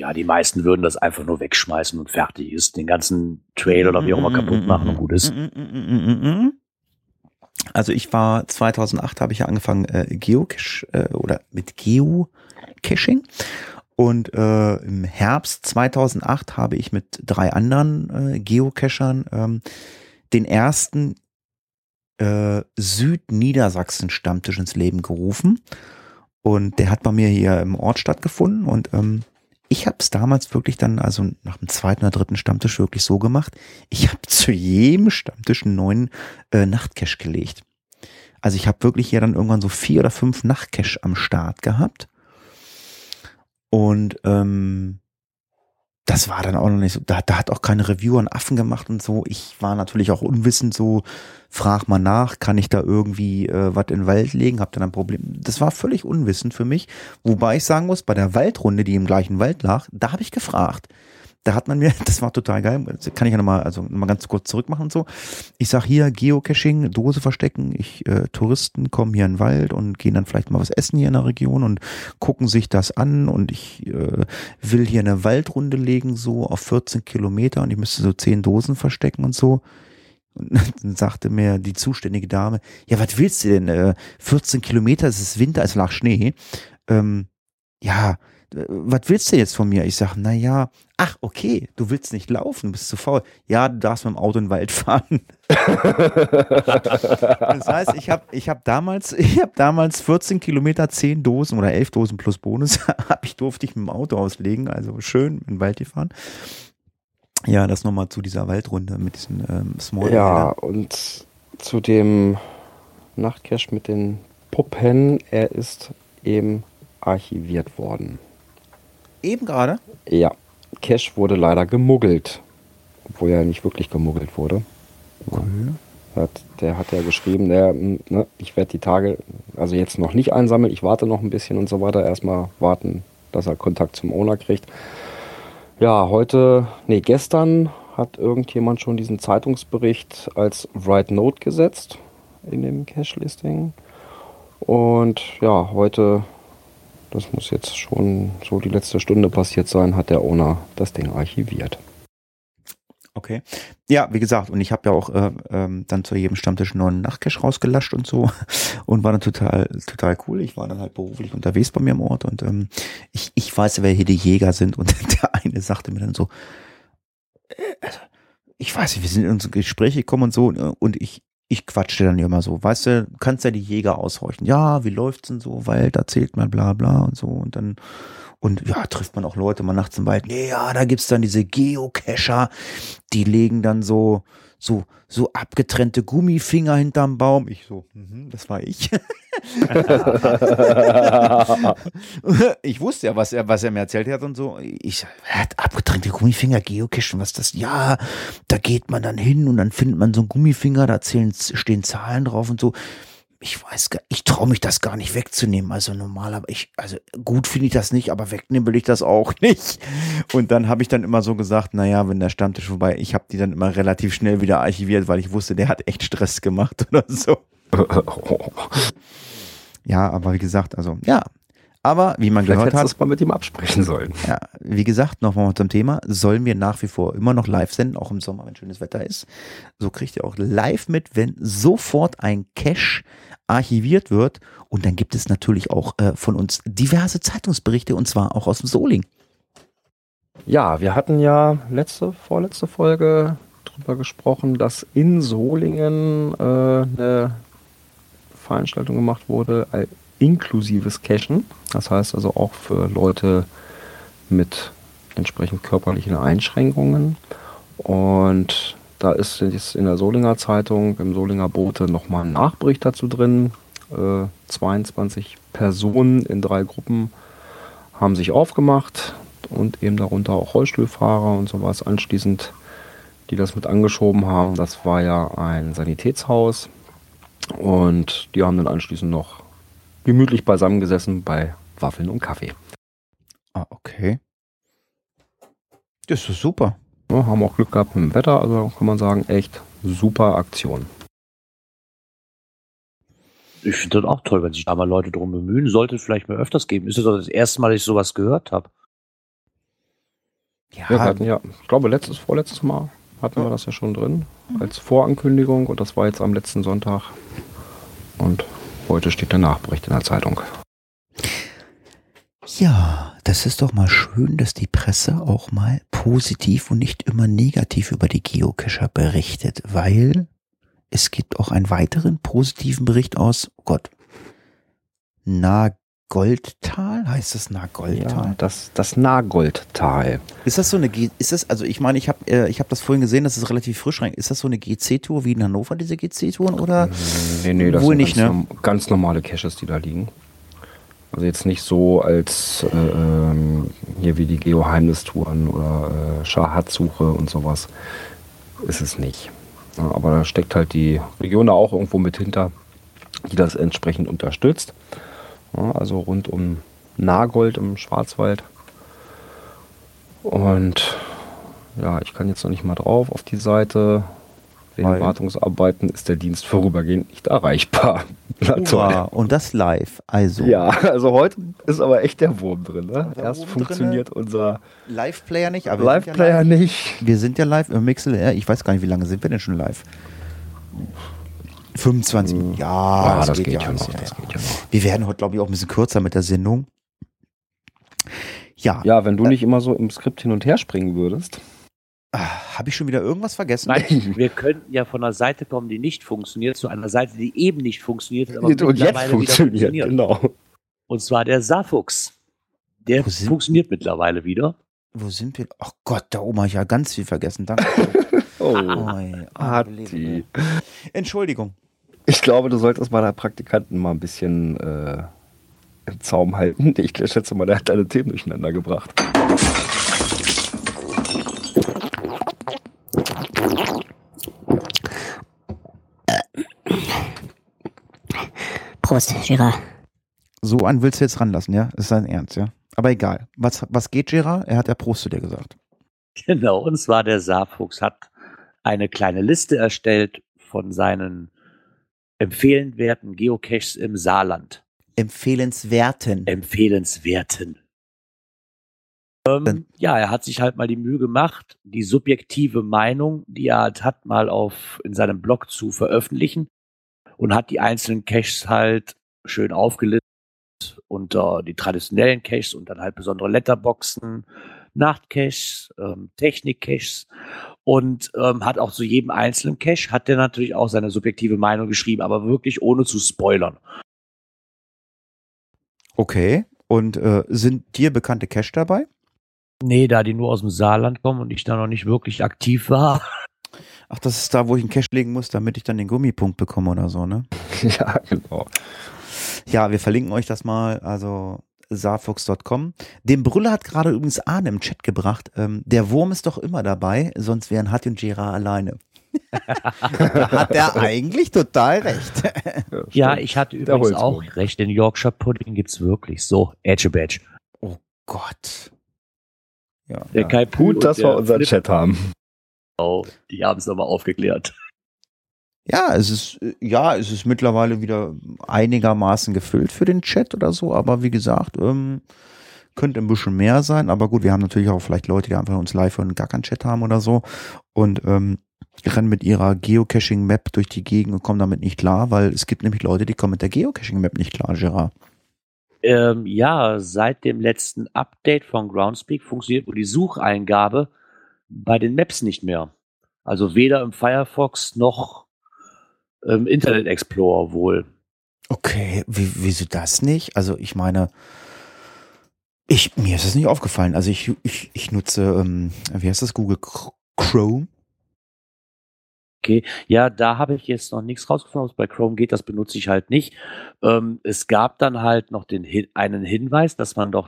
Ja, die meisten würden das einfach nur wegschmeißen und fertig ist, den ganzen Trail oder wie auch immer kaputt machen und gut ist. Also ich war 2008 habe ich ja angefangen äh, Geocache äh, oder mit Geocaching. Und äh, im Herbst 2008 habe ich mit drei anderen äh, Geocachern ähm, den ersten äh, Südniedersachsen Stammtisch ins Leben gerufen. Und der hat bei mir hier im Ort stattgefunden und ähm, ich habe es damals wirklich dann, also nach dem zweiten oder dritten Stammtisch wirklich so gemacht. Ich habe zu jedem Stammtisch einen neuen äh, Nachtcache gelegt. Also ich habe wirklich hier dann irgendwann so vier oder fünf Nachtcache am Start gehabt. Und ähm, das war dann auch noch nicht so, da, da hat auch keine Reviewer einen Affen gemacht und so. Ich war natürlich auch unwissend so, frag mal nach, kann ich da irgendwie äh, was in den Wald legen, hab dann ein Problem. Das war völlig unwissend für mich. Wobei ich sagen muss, bei der Waldrunde, die im gleichen Wald lag, da habe ich gefragt. Da hat man mir, das war total geil, das kann ich ja nochmal, also nochmal ganz kurz zurückmachen und so. Ich sag hier Geocaching, Dose verstecken, ich, äh, Touristen kommen hier in den Wald und gehen dann vielleicht mal was essen hier in der Region und gucken sich das an und ich äh, will hier eine Waldrunde legen, so auf 14 Kilometer und ich müsste so 10 Dosen verstecken und so. Und dann sagte mir die zuständige Dame, ja, was willst du denn? Äh, 14 Kilometer, es ist Winter, es lag Schnee. Ähm, ja, äh, was willst du jetzt von mir? Ich sag, na ja, ach, okay, du willst nicht laufen, du bist zu faul. Ja, du darfst mit dem Auto in den Wald fahren. das heißt, ich habe ich hab damals, ich habe damals 14 Kilometer, 10 Dosen oder 11 Dosen plus Bonus, hab ich durfte ich mit dem Auto auslegen, also schön in den Wald gefahren. Ja, das nochmal zu dieser Waldrunde mit diesen ähm, Small ja und zu dem Nachtcache mit den Puppen, er ist eben archiviert worden. Eben gerade? Ja, Cache wurde leider gemuggelt, obwohl er nicht wirklich gemuggelt wurde. Hat, der hat ja geschrieben, der, ne, ich werde die Tage, also jetzt noch nicht einsammeln, ich warte noch ein bisschen und so weiter. Erstmal warten, dass er Kontakt zum Owner kriegt. Ja, heute, nee, gestern hat irgendjemand schon diesen Zeitungsbericht als Write Note gesetzt in dem Cache-Listing. Und ja, heute, das muss jetzt schon so die letzte Stunde passiert sein, hat der Owner das Ding archiviert. Okay. Ja, wie gesagt, und ich habe ja auch äh, ähm, dann zu jedem Stammtisch einen neuen Nachtcache rausgelascht und so und war dann total, total cool. Ich war dann halt beruflich unterwegs bei mir im Ort und ähm, ich, ich weiß, wer hier die Jäger sind und der eine sagte mir dann so, äh, also, ich weiß nicht, wir sind in unsere Gespräche gekommen und so äh, und ich, ich quatschte dann immer so, weißt du, kannst ja die Jäger aushorchen. Ja, wie läuft's denn so? Wald erzählt man bla bla und so und dann und ja, trifft man auch Leute mal nachts im Wald. Nee, ja, da gibt's dann diese Geocacher, die legen dann so so, so abgetrennte Gummifinger hinterm Baum. Ich so, mhm, das war ich. ich wusste ja, was er, was er mir erzählt hat und so. Ich, er hat abgetrennte Gummifinger, Geocachen, was ist das? Ja, da geht man dann hin und dann findet man so einen Gummifinger, da zählen, stehen Zahlen drauf und so ich weiß gar, ich traue mich das gar nicht wegzunehmen. Also normal, aber ich, also gut finde ich das nicht, aber wegnehmen will ich das auch nicht. Und dann habe ich dann immer so gesagt, naja, wenn der Stammtisch vorbei, ich habe die dann immer relativ schnell wieder archiviert, weil ich wusste, der hat echt Stress gemacht oder so. ja, aber wie gesagt, also ja. Aber wie man Vielleicht gehört hat, mal mit ihm absprechen sollen. ja, wie gesagt, nochmal zum Thema, sollen wir nach wie vor immer noch live senden, auch im Sommer, wenn schönes Wetter ist. So kriegt ihr auch live mit, wenn sofort ein Cache archiviert wird. Und dann gibt es natürlich auch äh, von uns diverse Zeitungsberichte und zwar auch aus dem Soling. Ja, wir hatten ja letzte, vorletzte Folge drüber gesprochen, dass in Solingen äh, eine Veranstaltung gemacht wurde, äh, inklusives Cashen. Das heißt also auch für Leute mit entsprechend körperlichen Einschränkungen. Und da ist jetzt in der Solinger Zeitung, im Solinger Bote nochmal ein Nachbericht dazu drin. Äh, 22 Personen in drei Gruppen haben sich aufgemacht und eben darunter auch Rollstuhlfahrer und sowas anschließend, die das mit angeschoben haben. Das war ja ein Sanitätshaus und die haben dann anschließend noch gemütlich beisammengesessen bei Waffeln und Kaffee. Ah, okay. Das ist super. Ja, haben auch Glück gehabt mit dem Wetter, also kann man sagen, echt super Aktion. Ich finde das auch toll, wenn sich da mal Leute drum bemühen. Sollte es vielleicht mal öfters geben. Ist das doch das erste Mal, dass ich sowas gehört habe. Ja, wir hatten ja, ich glaube, letztes, vorletztes Mal hatten wir das ja schon drin als Vorankündigung und das war jetzt am letzten Sonntag. Und heute steht der Nachbericht in der Zeitung. Ja, das ist doch mal schön, dass die Presse auch mal positiv und nicht immer negativ über die Geocacher berichtet, weil es gibt auch einen weiteren positiven Bericht aus, oh Gott, Nagoldtal, heißt das Nagoldtal? Ja, das, das Nagoldtal. Ist das so eine, G ist das, also ich meine, ich habe äh, ich hab das vorhin gesehen, das ist relativ frisch rein. Ist das so eine GC-Tour wie in Hannover, diese GC-Touren oder? Nee, nee, das Wohl sind nicht, ganz, ne? ganz normale Caches, die da liegen. Also jetzt nicht so als äh, ähm, hier wie die Geoheimnistouren oder äh, Schahatzsuche und sowas ist es nicht. Ja, aber da steckt halt die Region da auch irgendwo mit hinter, die das entsprechend unterstützt. Ja, also rund um Nagold im Schwarzwald. Und ja, ich kann jetzt noch nicht mal drauf auf die Seite. Wegen Weil- Wartungsarbeiten ist der Dienst vorübergehend nicht erreichbar. Na und das live. Also Ja, also heute ist aber echt der Wurm drin. Ne? Erst Wurm funktioniert unser Live-Player nicht, aber wir sind ja Live-Player live. nicht. Wir sind ja live im MixLR. Ich weiß gar nicht, wie lange sind wir denn schon live? 25 Minuten. Ja, Ah, das, geht, ja ja noch. ja, Das ja. geht ja noch. Wir werden heute, glaube ich, auch ein bisschen kürzer mit der Sendung. Ja, Ja, wenn du nicht immer so im Skript hin und her springen würdest. ah, habe ich schon wieder irgendwas vergessen? Nein, wir könnten ja von einer Seite kommen, die nicht funktioniert, zu einer Seite, die eben nicht funktioniert, aber und jetzt mittlerweile wieder funktioniert, genau. Und zwar der Safux. Der funktioniert mittlerweile wieder. Wo sind wir? Ach Gott, da oben habe ich ja ganz viel vergessen. Danke. Oh, Oi, unbelievable. Entschuldigung. Ich glaube, du solltest mal der Praktikanten mal ein bisschen äh, im Zaum halten. Ich schätze mal, der hat deine Themen durcheinander gebracht. Prost, Gerard. So an willst du jetzt ranlassen, ja? Ist dein Ernst, ja? Aber egal. Was, was geht, Gerard? Er hat ja Prost zu dir gesagt. Genau, und zwar der Saarfuchs hat eine kleine Liste erstellt von seinen empfehlenswerten Geocaches im Saarland. Empfehlenswerten. Empfehlenswerten. Ähm, ja, er hat sich halt mal die Mühe gemacht, die subjektive Meinung, die er halt hat, mal auf in seinem Blog zu veröffentlichen und hat die einzelnen Caches halt schön aufgelistet unter die traditionellen Caches und dann halt besondere Letterboxen, Nachtcaches, ähm, Technik-Caches und ähm, hat auch zu jedem einzelnen Cache hat er natürlich auch seine subjektive Meinung geschrieben, aber wirklich ohne zu spoilern. Okay. Und äh, sind dir bekannte Cache dabei? Nee, da die nur aus dem Saarland kommen und ich da noch nicht wirklich aktiv war. Ach, das ist da, wo ich einen Cache legen muss, damit ich dann den Gummipunkt bekomme oder so, ne? ja, genau. Ja, wir verlinken euch das mal, also saarfuchs.com. Den Brüller hat gerade übrigens Arne im Chat gebracht. Ähm, der Wurm ist doch immer dabei, sonst wären Hat und Gerard alleine. da hat er eigentlich total recht. Ja, ich hatte übrigens auch recht. Den Yorkshire Pudding gibt's wirklich. So, Edge Badge. Oh Gott. Ja, Der ja. Kai Pu Gut, dass wir unseren Chat haben. Oh, die haben es nochmal aufgeklärt. Ja, es ist, ja, es ist mittlerweile wieder einigermaßen gefüllt für den Chat oder so, aber wie gesagt, ähm, könnte ein bisschen mehr sein, aber gut, wir haben natürlich auch vielleicht Leute, die einfach uns live und gar keinen Chat haben oder so und ähm, rennen mit ihrer Geocaching-Map durch die Gegend und kommen damit nicht klar, weil es gibt nämlich Leute, die kommen mit der Geocaching-Map nicht klar, Gerard. Ähm, ja, seit dem letzten Update von Groundspeak funktioniert wohl die Sucheingabe bei den Maps nicht mehr. Also weder im Firefox noch im Internet Explorer wohl. Okay, wie, wieso das nicht? Also ich meine, ich, mir ist das nicht aufgefallen. Also ich, ich, ich nutze, ähm, wie heißt das, Google Chr- Chrome. Okay, ja, da habe ich jetzt noch nichts rausgefunden, was bei Chrome geht, das benutze ich halt nicht. Ähm, es gab dann halt noch den einen Hinweis, dass man doch,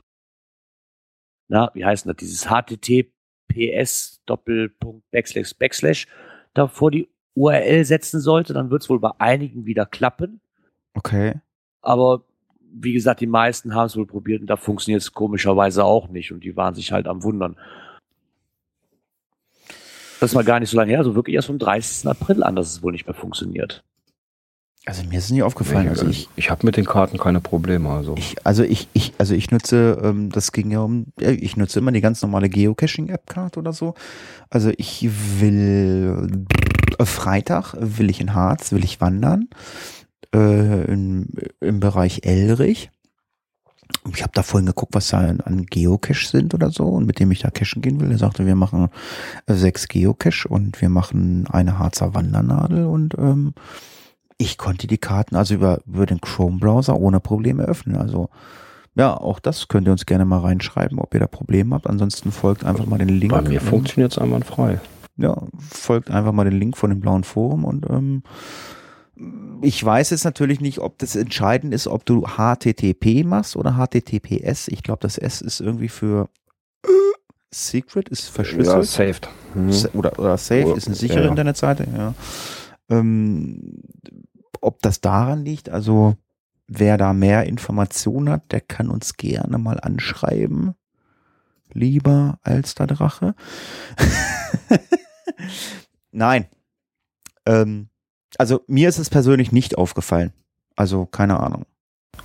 na, wie heißt denn das, dieses HTTPS Doppelpunkt Backslash Backslash da vor die URL setzen sollte, dann wird es wohl bei einigen wieder klappen. Okay. Aber wie gesagt, die meisten haben es wohl probiert und da funktioniert es komischerweise auch nicht und die waren sich halt am Wundern. Das war gar nicht so lange her, also wirklich erst vom 30. April an, dass es wohl nicht mehr funktioniert. Also mir ist es nicht aufgefallen. Also ich, ich habe mit den Karten keine Probleme. Also. ich, also ich, ich, also ich nutze, ähm, das ging ja um, ich nutze immer die ganz normale Geocaching-App-Card oder so. Also ich will äh, Freitag will ich in Harz, will ich wandern äh, in, im Bereich Elrich. Ich habe da vorhin geguckt, was da an, Geocache sind oder so und mit dem ich da cachen gehen will. Er sagte, wir machen äh, sechs Geocache und wir machen eine Harzer Wandernadel und ähm, ich konnte die Karten also über, über den Chrome-Browser ohne Probleme öffnen. Also ja, auch das könnt ihr uns gerne mal reinschreiben, ob ihr da Probleme habt. Ansonsten folgt einfach mal den Link. Bei mir ähm, funktioniert es einwandfrei. ja, folgt einfach mal den Link von dem blauen Forum und ähm, ich weiß jetzt natürlich nicht, ob das entscheidend ist, ob du HTTP machst oder HTTPS. Ich glaube, das S ist irgendwie für Secret, ist Ja, verschlüsselt. saved. Mhm. Oder, oder Safe Oder- ist eine sichere ja. Internetseite, ja. Ähm, ob das daran liegt, also wer da mehr Informationen hat, der kann uns gerne mal anschreiben. Lieber als der Drache. Nein. Ähm, also mir ist es persönlich nicht aufgefallen. Also keine Ahnung.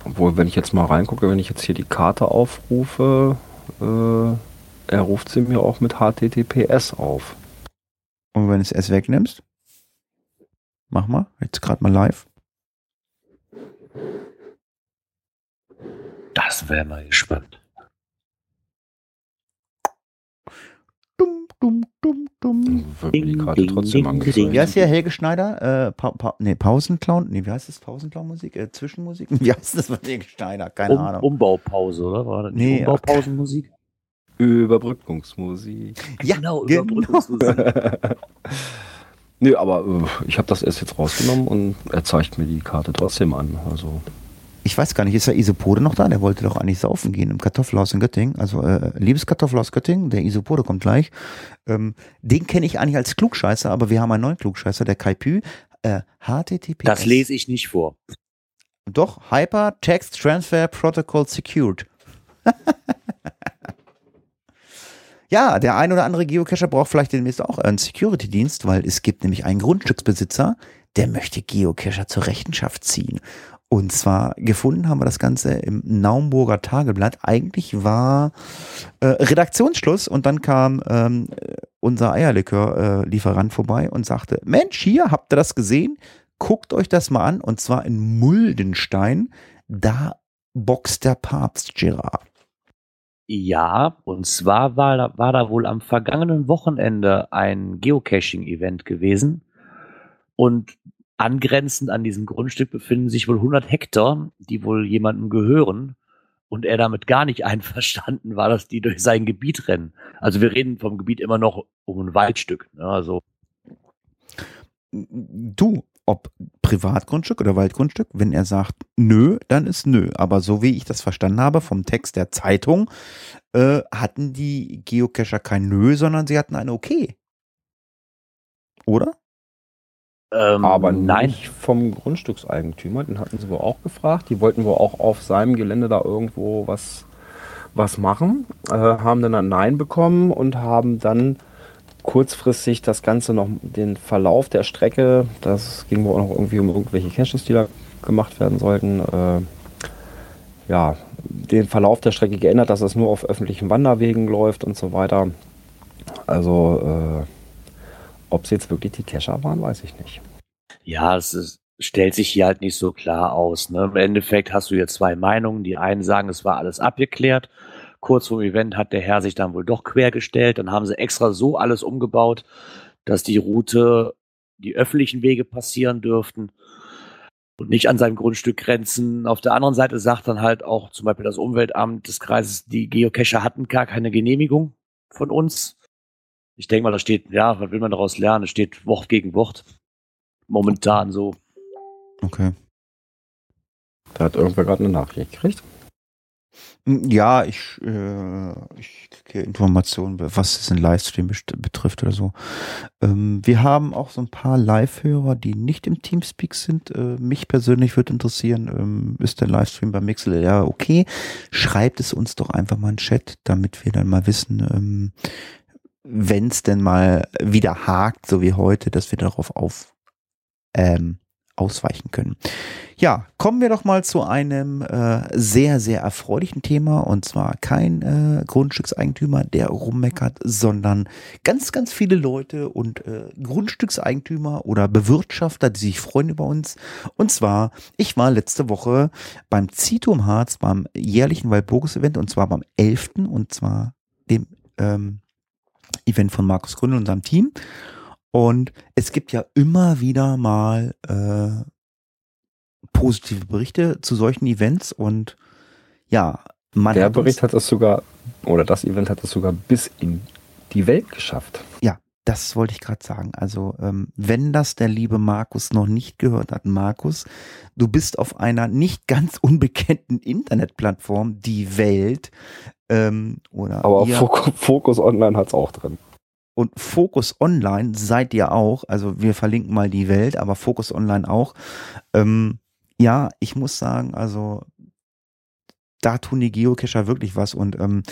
Obwohl, wenn ich jetzt mal reingucke, wenn ich jetzt hier die Karte aufrufe, äh, er ruft sie mir auch mit HTTPS auf. Und wenn du das S wegnimmst, mach mal, jetzt gerade mal live. Das wäre mal gespannt. Dumm, dumm, dumm, dumm. Wird mir die Ding, Karte ding, trotzdem angezeigt. Wie heißt der Helge Schneider? Äh, pa pa nee, Pausenclown? Nee, wie heißt das? Pausenclown-Musik? Äh, Zwischenmusik? Wie heißt das mit Helge Schneider? Keine Um, Ahnung. Umbaupause, oder? War das nicht Nee, Umbaupausenmusik? Überbrückungsmusik. Ja, genau, genau. Überbrückungsmusik. Nö, aber äh, ich habe das erst jetzt rausgenommen und er zeigt mir die Karte trotzdem an. Also Ich weiß gar nicht, ist der Isopode noch da? Der wollte doch eigentlich saufen gehen im Kartoffelhaus in Göttingen. Also, äh, liebes Kartoffelhaus Göttingen, der Isopode kommt gleich. Ähm, den kenne ich eigentlich als Klugscheißer, aber wir haben einen neuen Klugscheißer, der Kai Pü. Äh, HTTPS. Das lese ich nicht vor. Doch, Hyper Text Transfer Protocol Secured. ja, der ein oder andere Geocacher braucht vielleicht demnächst auch einen Security-Dienst, weil es gibt nämlich einen Grundstücksbesitzer, der möchte Geocacher zur Rechenschaft ziehen. Und zwar gefunden haben wir das Ganze im Naumburger Tageblatt. Eigentlich war äh, Redaktionsschluss und dann kam ähm, unser Eierlikör-Lieferant vorbei und sagte, Mensch, hier, habt ihr das gesehen? Guckt euch das mal an und zwar in Muldenstein. Da boxt der Papst Gerard. Ja, und zwar war da, war da wohl am vergangenen Wochenende ein Geocaching-Event gewesen. Und angrenzend an diesem Grundstück befinden sich wohl 100 Hektar, die wohl jemandem gehören. Und er damit gar nicht einverstanden war, dass die durch sein Gebiet rennen. Also wir reden vom Gebiet immer noch um ein Waldstück. Ne? Also Du, ob Privatgrundstück oder Waldgrundstück, wenn er sagt nö, dann ist nö. Aber so wie ich das verstanden habe vom Text der Zeitung, äh, hatten die Geocacher kein nö, sondern sie hatten ein okay. Oder? Ähm, Aber nein. nicht vom Grundstückseigentümer, den hatten sie wohl auch gefragt. Die wollten wohl auch auf seinem Gelände da irgendwo was, was machen, äh, haben dann ein Nein bekommen und haben dann kurzfristig das Ganze noch, den Verlauf der Strecke, das ging wohl auch noch irgendwie um irgendwelche Caches, die da gemacht werden sollten, äh, ja, den Verlauf der Strecke geändert, dass es nur auf öffentlichen Wanderwegen läuft und so weiter. Also, äh, ob es jetzt wirklich die Cacher waren, weiß ich nicht. Ja, es ist, stellt sich hier halt nicht so klar aus. Ne? Im Endeffekt hast du jetzt zwei Meinungen. Die einen sagen, es war alles abgeklärt. Kurz vor dem Event hat der Herr sich dann wohl doch quergestellt. Dann haben sie extra so alles umgebaut, dass die Route die öffentlichen Wege passieren dürften und nicht an seinem Grundstück grenzen. Auf der anderen Seite sagt dann halt auch zum Beispiel das Umweltamt des Kreises, die Geocacher hatten gar keine Genehmigung von uns. Ich denke mal, da steht, ja, was will man daraus lernen? Es steht Wort gegen Wort. Momentan so. Okay. Da hat irgendwer gerade eine Nachricht gekriegt. Ja, ich, äh, ich kriege Informationen, was es in Livestream betrifft oder so. Ähm, wir haben auch so ein paar Live-Hörer, die nicht im Teamspeak sind. Äh, mich persönlich würde interessieren, ähm, ist der Livestream bei Mixel ja okay? Schreibt es uns doch einfach mal in den Chat, damit wir dann mal wissen, ähm, wenn es denn mal wieder hakt, so wie heute, dass wir darauf auf ähm, ausweichen können. Ja, kommen wir doch mal zu einem äh, sehr, sehr erfreulichen Thema und zwar kein äh, Grundstückseigentümer, der rummeckert, sondern ganz, ganz viele Leute und äh, Grundstückseigentümer oder Bewirtschafter, die sich freuen über uns. Und zwar, ich war letzte Woche beim Zitum Harz beim jährlichen Walburgis-Event und zwar beim 11. und zwar dem ähm, Event von Markus Gründel und seinem Team. Und es gibt ja immer wieder mal äh, positive Berichte zu solchen Events und ja, man Der Bericht hat es sogar, oder das Event hat es sogar bis in die Welt geschafft. Das wollte ich gerade sagen. Also, ähm, wenn das der liebe Markus noch nicht gehört hat, Markus, du bist auf einer nicht ganz unbekannten Internetplattform, die Welt, ähm, oder Aber Focus, Focus Online hat es auch drin. und Focus Online seid ihr auch. Also wir verlinken mal die Welt, aber Focus Online auch. Ähm, ja, ich muss sagen, also da tun die Geocacher wirklich was und ähm,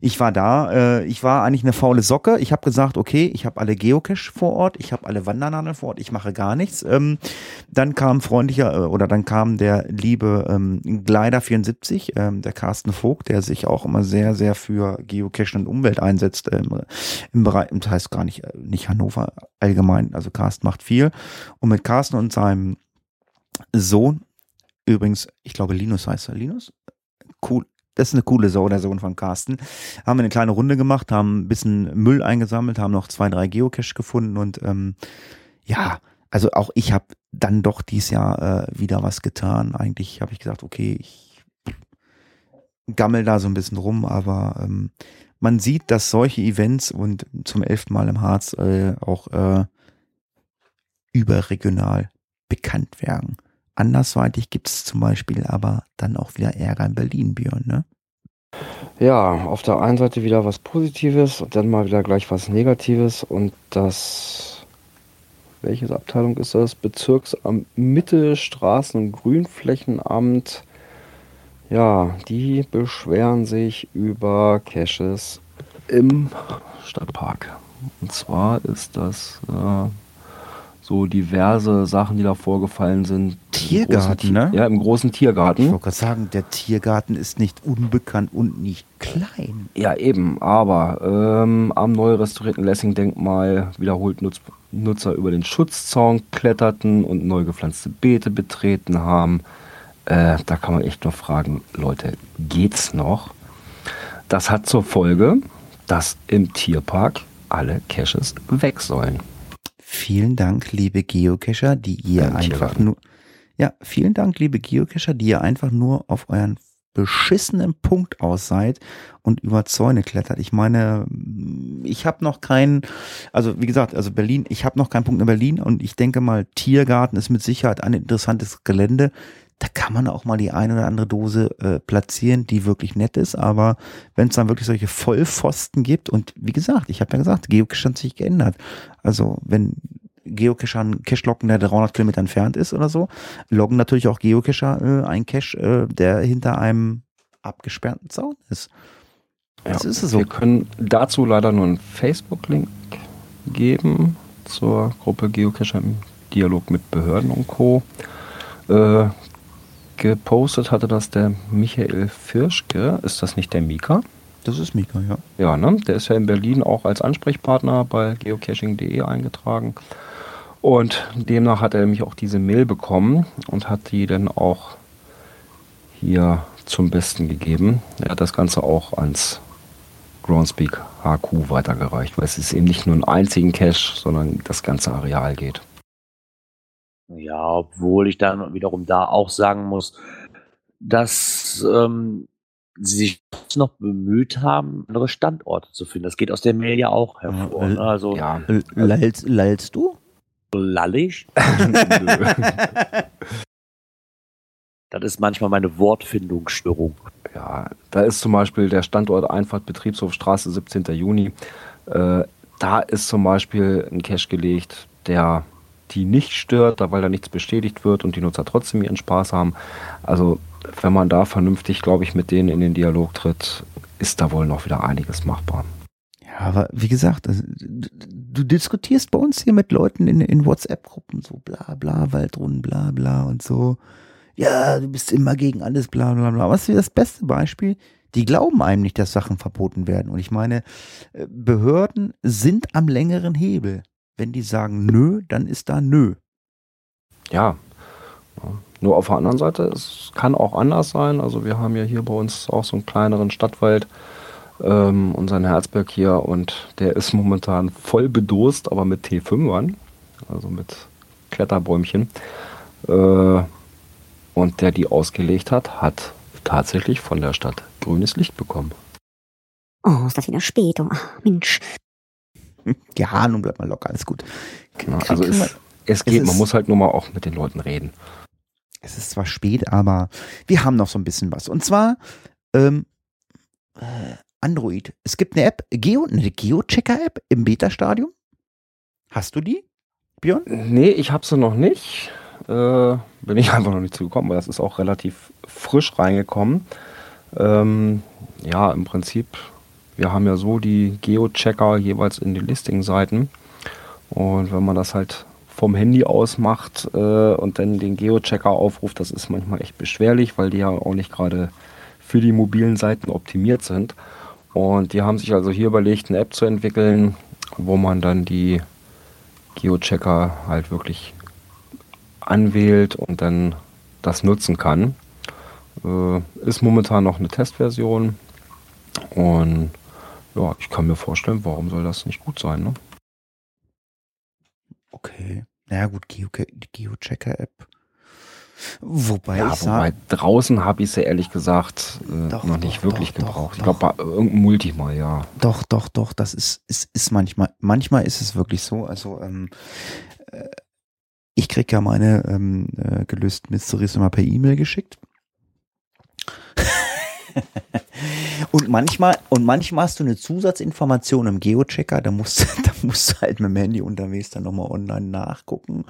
ich war da, äh, ich war eigentlich eine faule Socke. Ich habe gesagt, okay, ich habe alle Geocache vor Ort, ich habe alle Wandernadeln vor Ort, ich mache gar nichts. Ähm, dann kam freundlicher äh, oder dann kam der liebe ähm, Glider 74, ähm, der Carsten Vogt, der sich auch immer sehr, sehr für Geocache und Umwelt einsetzt ähm, im Bereich, das heißt gar nicht, äh, nicht Hannover allgemein, also Carsten macht viel. Und mit Carsten und seinem Sohn, übrigens, ich glaube Linus heißt er, Linus? Cool. Das ist eine coole Sau, der Sohn von Carsten. Haben wir eine kleine Runde gemacht, haben ein bisschen Müll eingesammelt, haben noch zwei, drei Geocache gefunden und ähm, ja, also auch ich habe dann doch dieses Jahr äh, wieder was getan. Eigentlich habe ich gesagt, okay, ich gammel da so ein bisschen rum, aber ähm, man sieht, dass solche Events und zum elften Mal im Harz äh, auch äh, überregional bekannt werden. Andersweitig gibt es zum Beispiel aber dann auch wieder Ärger in Berlin, Björn, ne? Ja, auf der einen Seite wieder was Positives und dann mal wieder gleich was Negatives und das, welche Abteilung ist das? Bezirksamt Mitte, Straßen- und Grünflächenamt. Ja, die beschweren sich über Caches im Stadtpark. Und zwar ist das äh, so diverse Sachen, die da vorgefallen sind. Tiergarten, großen ne? Ja, im großen Ich Tiergarten. wollte gerade sagen, der Tiergarten ist nicht unbekannt und nicht klein. Ja, eben, aber ähm, am neu restaurierten Lessing-Denkmal wiederholt Nutz Nutzer über den Schutzzaun kletterten und neu gepflanzte Beete betreten haben. Äh, da kann man echt nur fragen, Leute, geht's noch? Das hat zur Folge, dass im Tierpark alle Caches weg sollen. Vielen Dank, liebe Geocacher, die ihr Beim einfach nur. Ja, vielen Dank, liebe Geocacher, die ihr einfach nur auf euren beschissenen Punkt aus seid und über Zäune klettert. Ich meine, ich habe noch keinen, also wie gesagt, also Berlin, ich habe noch keinen Punkt in Berlin und ich denke mal, Tiergarten ist mit Sicherheit ein interessantes Gelände. Da kann man auch mal die eine oder andere Dose äh, platzieren, die wirklich nett ist. Aber wenn es dann wirklich solche Vollpfosten gibt und wie gesagt, ich habe ja gesagt, Geocache hat sich geändert. Also wenn Geocacher einen Cache locken, der 300 Kilometer entfernt ist oder so, loggen natürlich auch Geocacher äh, einen Cache, äh, der hinter einem abgesperrten Zaun ist. Das ja, ist es so. Wir können dazu leider nur einen Facebook-Link geben zur Gruppe Geocacher im Dialog mit Behörden und Co. Äh, gepostet hatte das der Michael Firschke. Ist das nicht der Mika? Das ist Mika, ja. Ja, ne? Der ist ja in Berlin auch als Ansprechpartner bei geocaching.de eingetragen. Und demnach hat er nämlich auch diese Mail bekommen und hat die dann auch hier zum Besten gegeben. Er hat das Ganze auch ans Groundspeak HQ weitergereicht, weil es ist eben nicht nur ein einzigen Cache, sondern das ganze Areal geht. Ja, obwohl ich dann wiederum da auch sagen muss, dass ähm, sie sich noch bemüht haben, andere Standorte zu finden. Das geht aus der Mail ja auch hervor. Ja, ne? Also, ja. Lallst, lallst du? Lallig? das ist manchmal meine Wortfindungsstörung. Ja, da ist zum Beispiel der Standort Einfahrt Betriebshof Straße 17. Juni. Äh, da ist zum Beispiel ein Cache gelegt, der die nicht stört, weil da nichts bestätigt wird und die Nutzer trotzdem ihren Spaß haben. Also wenn man da vernünftig, glaube ich, mit denen in den Dialog tritt, ist da wohl noch wieder einiges machbar. Ja, aber wie gesagt, also, du diskutierst bei uns hier mit Leuten in, in WhatsApp-Gruppen so bla bla, Waldrunden, bla bla und so. Ja, du bist immer gegen alles, bla bla bla. Was ist das beste Beispiel? Die glauben einem nicht, dass Sachen verboten werden. Und ich meine, äh, Behörden sind am längeren Hebel. Wenn die sagen nö, dann ist da nö. Ja. Nur auf der anderen Seite, es kann auch anders sein. Also wir haben ja hier bei uns auch so einen kleineren Stadtwald, ähm, unseren Herzberg hier, und der ist momentan voll bedost, aber mit T5ern, also mit Kletterbäumchen. Äh, und der die ausgelegt hat, hat tatsächlich von der Stadt grünes Licht bekommen. Oh, ist das wieder spät. Oh, Mensch. Ja, nun bleibt mal locker, alles gut. Genau, also es, es geht, es man muss halt nur mal auch mit den Leuten reden. Es ist zwar spät, aber wir haben noch so ein bisschen was. Und zwar ähm, äh, Android. Es gibt eine App, Geo, eine Geo-Checker-App im Beta-Stadium. Hast du die, Björn? Nee, ich habe sie noch nicht. Äh, bin ich einfach noch nicht zugekommen, weil das ist auch relativ frisch reingekommen. Ähm, ja, im Prinzip wir haben ja so die Geo-Checker jeweils in den Listing-Seiten. Und wenn man das halt vom Handy aus macht äh, und dann den Geo-Checker aufruft, das ist manchmal echt beschwerlich, weil die ja auch nicht gerade für die mobilen Seiten optimiert sind. Und die haben sich also hier überlegt, eine App zu entwickeln, wo man dann die Geo-Checker halt wirklich anwählt und dann das nutzen kann. Äh, ist momentan noch eine Testversion und ja, ich kann mir vorstellen, warum soll das nicht gut sein, ne? Okay. Naja, gut, Geo Geo-Checker-App. Wobei ja, ich wobei sag, draußen habe ich sie ehrlich gesagt äh, doch, noch nicht doch, wirklich doch, gebraucht. ich glaube, bei irgendeinem Multi mal, ja. Doch, doch, doch, das ist, ist, ist manchmal, manchmal ist es wirklich so. Also, ähm, äh, ich kriege ja meine ähm, äh, gelösten Mysteries immer per E-Mail geschickt. und manchmal, und manchmal hast du eine Zusatzinformation im Geochecker, da musst, da musst du halt mit dem Handy unterwegs dann nochmal online nachgucken.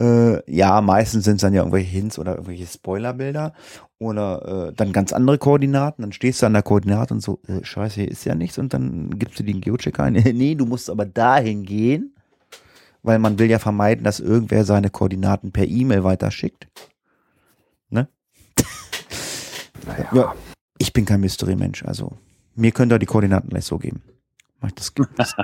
Äh, ja, meistens sind es dann ja irgendwelche Hints oder irgendwelche Spoilerbilder oder äh, dann ganz andere Koordinaten. Dann stehst du an der Koordinate und so, äh, scheiße, hier ist ja nichts und dann gibst du den Geochecker ein. nee, du musst aber dahin gehen, weil man will ja vermeiden, dass irgendwer seine Koordinaten per E-Mail weiterschickt. Ne? Naja. Ja, ich bin kein Mystery-Mensch, also mir könnt ihr die Koordinaten gleich so geben. Mach das, das.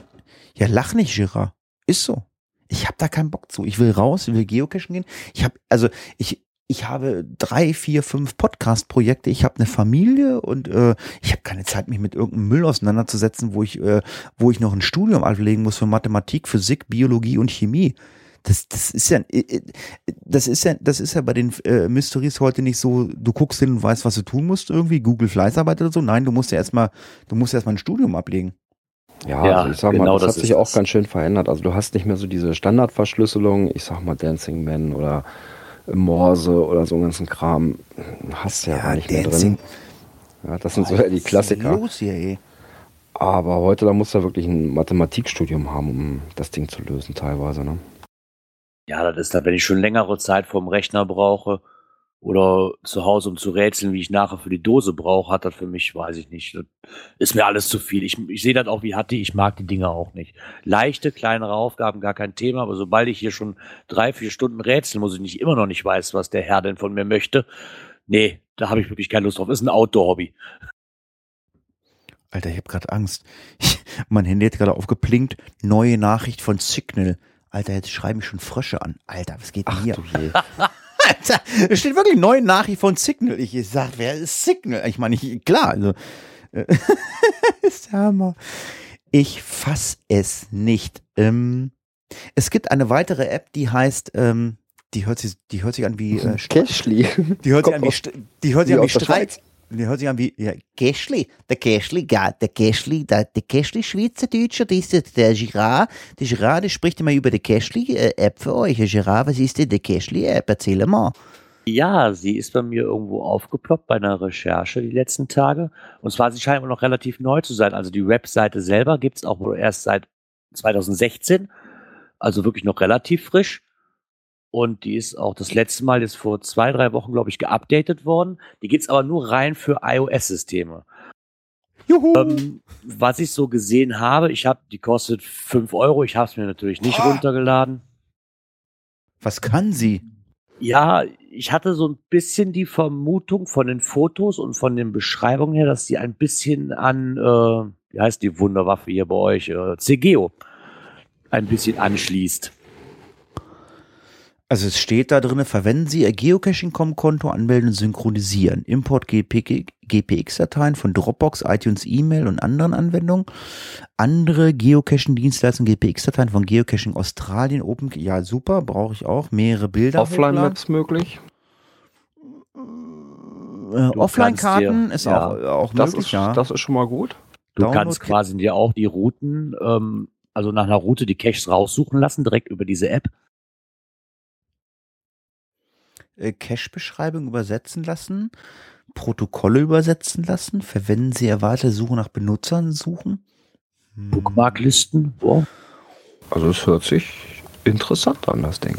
ja, lach nicht, Gira. Ist so. Ich habe da keinen Bock zu. Ich will raus, ich will geocachen gehen. Ich habe, also ich, ich habe drei, vier, fünf Podcast-Projekte. Ich habe eine Familie und äh, ich habe keine Zeit, mich mit irgendeinem Müll auseinanderzusetzen, wo ich, äh, wo ich noch ein Studium ablegen muss für Mathematik, Physik, Biologie und Chemie. Das, das ist ja, äh, äh, das ist ja, das ist ja bei den äh, Mysteries heute nicht so, du guckst hin und weißt, was du tun musst, irgendwie, Google Fleißarbeit oder so. Nein, du musst ja erstmal, du musst erstmal ein Studium ablegen. Ja, Ja, also ich sag genau mal, das, das hat sich auch es. ganz schön verändert. Also du hast nicht mehr so diese Standardverschlüsselung, ich sag mal Dancing Man oder Morse oder so einen ganzen Kram. Hast du ja, gar nicht mehr Dancing- drin. Ja, das sind so eher die Klassiker. Los hier, ey. Aber heute, da musst du ja wirklich ein Mathematikstudium haben, um das Ding zu lösen, teilweise. Ne? Ja, das ist dann, wenn ich schon längere Zeit vom Rechner brauche oder zu Hause, um zu rätseln, wie ich nachher für die Dose brauche, hat das für mich, weiß ich nicht. Ist mir alles zu viel. Ich, ich sehe das auch wie Hatti, ich mag die Dinge auch nicht. Leichte, kleinere Aufgaben, gar kein Thema, aber sobald ich hier schon drei, vier Stunden rätseln muss, ich nicht immer noch nicht weiß, was der Herr denn von mir möchte, nee, da habe ich wirklich keine Lust drauf. Ist ein Outdoor-Hobby. Alter, ich habe gerade Angst. mein Handy hat gerade aufgeplinkt. Neue Nachricht von Signal. Alter, jetzt schreiben mich schon Frösche an. Alter, was geht denn Ach hier? du je. Alter, da steht wirklich neue Nachricht von Signal. Ich sag, wer ist Signal? Ich meine, ich, klar, also. äh, ist der Hammer. Ich fass es nicht. Ähm, es gibt eine weitere App, die heißt, ähm, die hört sich, die hört sich an wie, äh, Cashly. die hört sich an wie, die hört sich an wie Streit. Die hört sich an wie, ja, Gäschli, der Gäschli, ja, der Gäschli, der, der Gäschli Schweizerdeutscher, das ist der, der Girard, der Girard, der spricht immer über die Gäschli-App für euch. Girard, was ist denn die Gäschli-App? Erzähl mal. Ja, sie ist bei mir irgendwo aufgeploppt bei einer Recherche die letzten Tage. Und zwar, sie scheint wohl noch relativ neu zu sein. Also die Webseite selber gibt's auch wohl erst seit 2016. Also wirklich noch relativ frisch. Und die ist auch das letzte Mal jetzt vor zwei, drei Wochen, glaube ich, geupdatet worden. Die gibt's aber nur rein für iOS-Systeme. Juhu. Ähm, was ich so gesehen habe, ich habe, die kostet 5 Euro. Ich habe es mir natürlich nicht runtergeladen. was kann sie? Ja, ich hatte so ein bisschen die Vermutung von den Fotos und von den Beschreibungen her, dass sie ein bisschen an, äh, wie heißt die Wunderwaffe hier bei euch, äh, CGO, ein bisschen anschließt. Also es steht da drin, verwenden Sie Ihr Geocaching.com-Konto, anmelden und synchronisieren. Import GP GPX-Dateien von Dropbox, iTunes, E-Mail und anderen Anwendungen. Andere Geocaching-Dienstleistungen, GPX-Dateien von Geocaching Australien, Open, ja super, brauche ich auch. Mehrere Bilder. Offline-Maps möglich. Äh, Offline-Karten ist ja. auch, auch Das möglich, ist, ja. das ist schon mal gut. Du Download- kannst quasi dir auch die Routen, ähm, also nach einer Route die Caches raussuchen lassen, direkt über diese App. Äh, Cache-Beschreibung übersetzen lassen, Protokolle übersetzen lassen, verwenden Sie erweiterte Suche nach Benutzern suchen. Hm. Bookmarklisten. Wow. Also es hört sich interessant an, das Ding.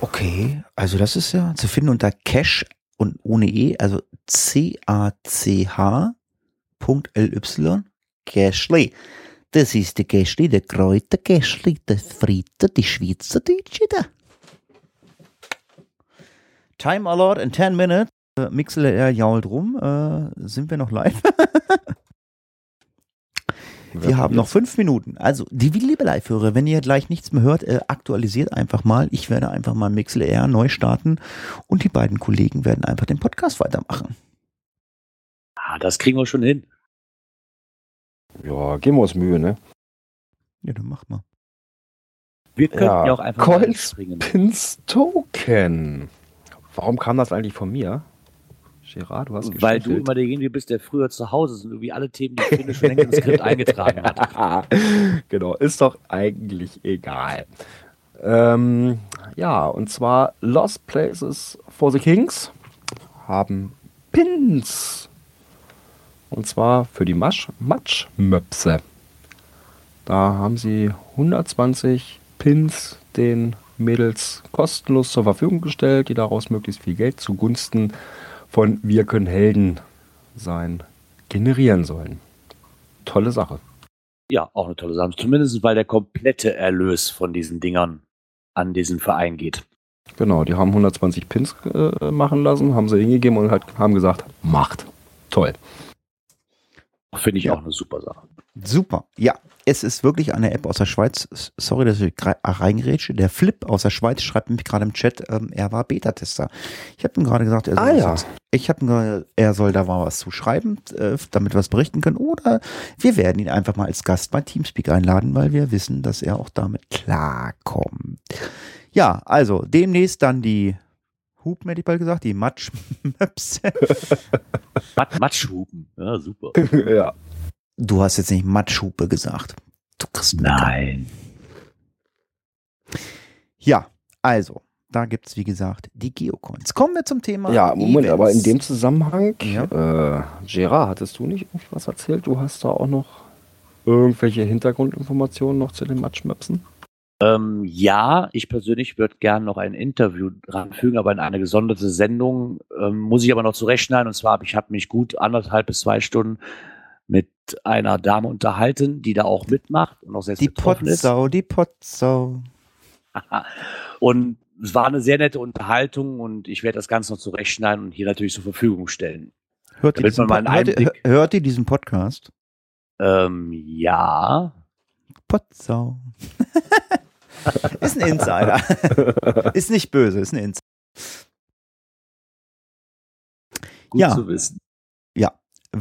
Okay, also das ist ja zu finden unter Cache und ohne E, also C-A-C-H Punkt L-Y, Cashly. Das ist der Cashly, der Kräuter Cashly, der Fritter, die Schweizerdeutsche da. Time allowed in 10 minutes. Äh, MixLR jault rum. Äh, sind wir noch live? Wir haben noch fünf Minuten. Also, die liebe Live-Hörer, wenn ihr gleich nichts mehr hört, äh, aktualisiert einfach mal. Ich werde einfach mal MixLR neu starten und die beiden Kollegen werden einfach den Podcast weitermachen. Ah, das kriegen wir schon hin. Ja, geben wir uns Mühe, ne? Ja, dann mach mal. Wir könnten ja, Ja, auch einfach mal Coins springen. Pins Token. Warum kam das eigentlich von mir? Gerard, du hast Weil du immer derjenige bist, der früher zu Hause ist und irgendwie alle Themen, die Finde schon längst ins Skript eingetragen hat. genau, ist doch eigentlich egal. Ähm, ja, und zwar Lost Places for the Kings haben Pins. Und zwar für die Matschmöpse. Da haben sie 120 Pins den Mädels kostenlos zur Verfügung gestellt, die daraus möglichst viel Geld zugunsten von Wir können Helden sein generieren sollen. Tolle Sache. Ja, auch eine tolle Sache. Zumindest, weil der komplette Erlös von diesen Dingern an diesen Verein geht. Genau, die haben 120 Pins äh, machen lassen, haben sie hingegeben und halt, haben gesagt, macht. Toll. Finde ich Ja. auch eine super Sache. Super. Ja, es ist wirklich eine App aus der Schweiz. Sorry, dass ich gra- reingerätsche. Der Flip aus der Schweiz schreibt mich gerade im Chat, ähm, er war Beta-Tester. Ich habe ihm gerade gesagt, er soll, Ah, ja. was- ich habe ihm er soll da mal was zu schreiben, äh, damit wir was berichten können. Oder wir werden ihn einfach mal als Gast bei Teamspeak einladen, weil wir wissen, dass er auch damit klarkommt. Ja, also demnächst dann die Hupen, hätte ich bald gesagt, die Matschmöpse. Mat Matschhupen. Ja, super. ja. Du hast jetzt nicht Matschhupe gesagt. Du kriegst Nein. Ja, also, da gibt's wie gesagt die Geocoins. Kommen wir zum Thema. Ja, Moment, Events. aber in dem Zusammenhang, Ja. äh, Gerard, hattest du nicht irgendwas erzählt? Du hast da auch noch irgendwelche Hintergrundinformationen noch zu den Matchmapsen? Ähm, ja, ich persönlich würde gerne noch ein Interview ranfügen, aber in eine gesonderte Sendung ähm, muss ich aber noch zurechtschneiden. Und zwar habe ich hab mich gut anderthalb bis zwei Stunden mit einer Dame unterhalten, die da auch mitmacht und auch selbst Die betroffen ist. Potsau, die Potsau. Und es war eine sehr nette Unterhaltung und ich werde das Ganze noch zurechtschneiden und hier natürlich zur Verfügung stellen. Hört ihr, diesen Pod- hört, hört ihr diesen Podcast? Ähm, ja. Potsau. ist ein Insider. ist nicht böse, ist ein Insider. Gut Ja. zu wissen.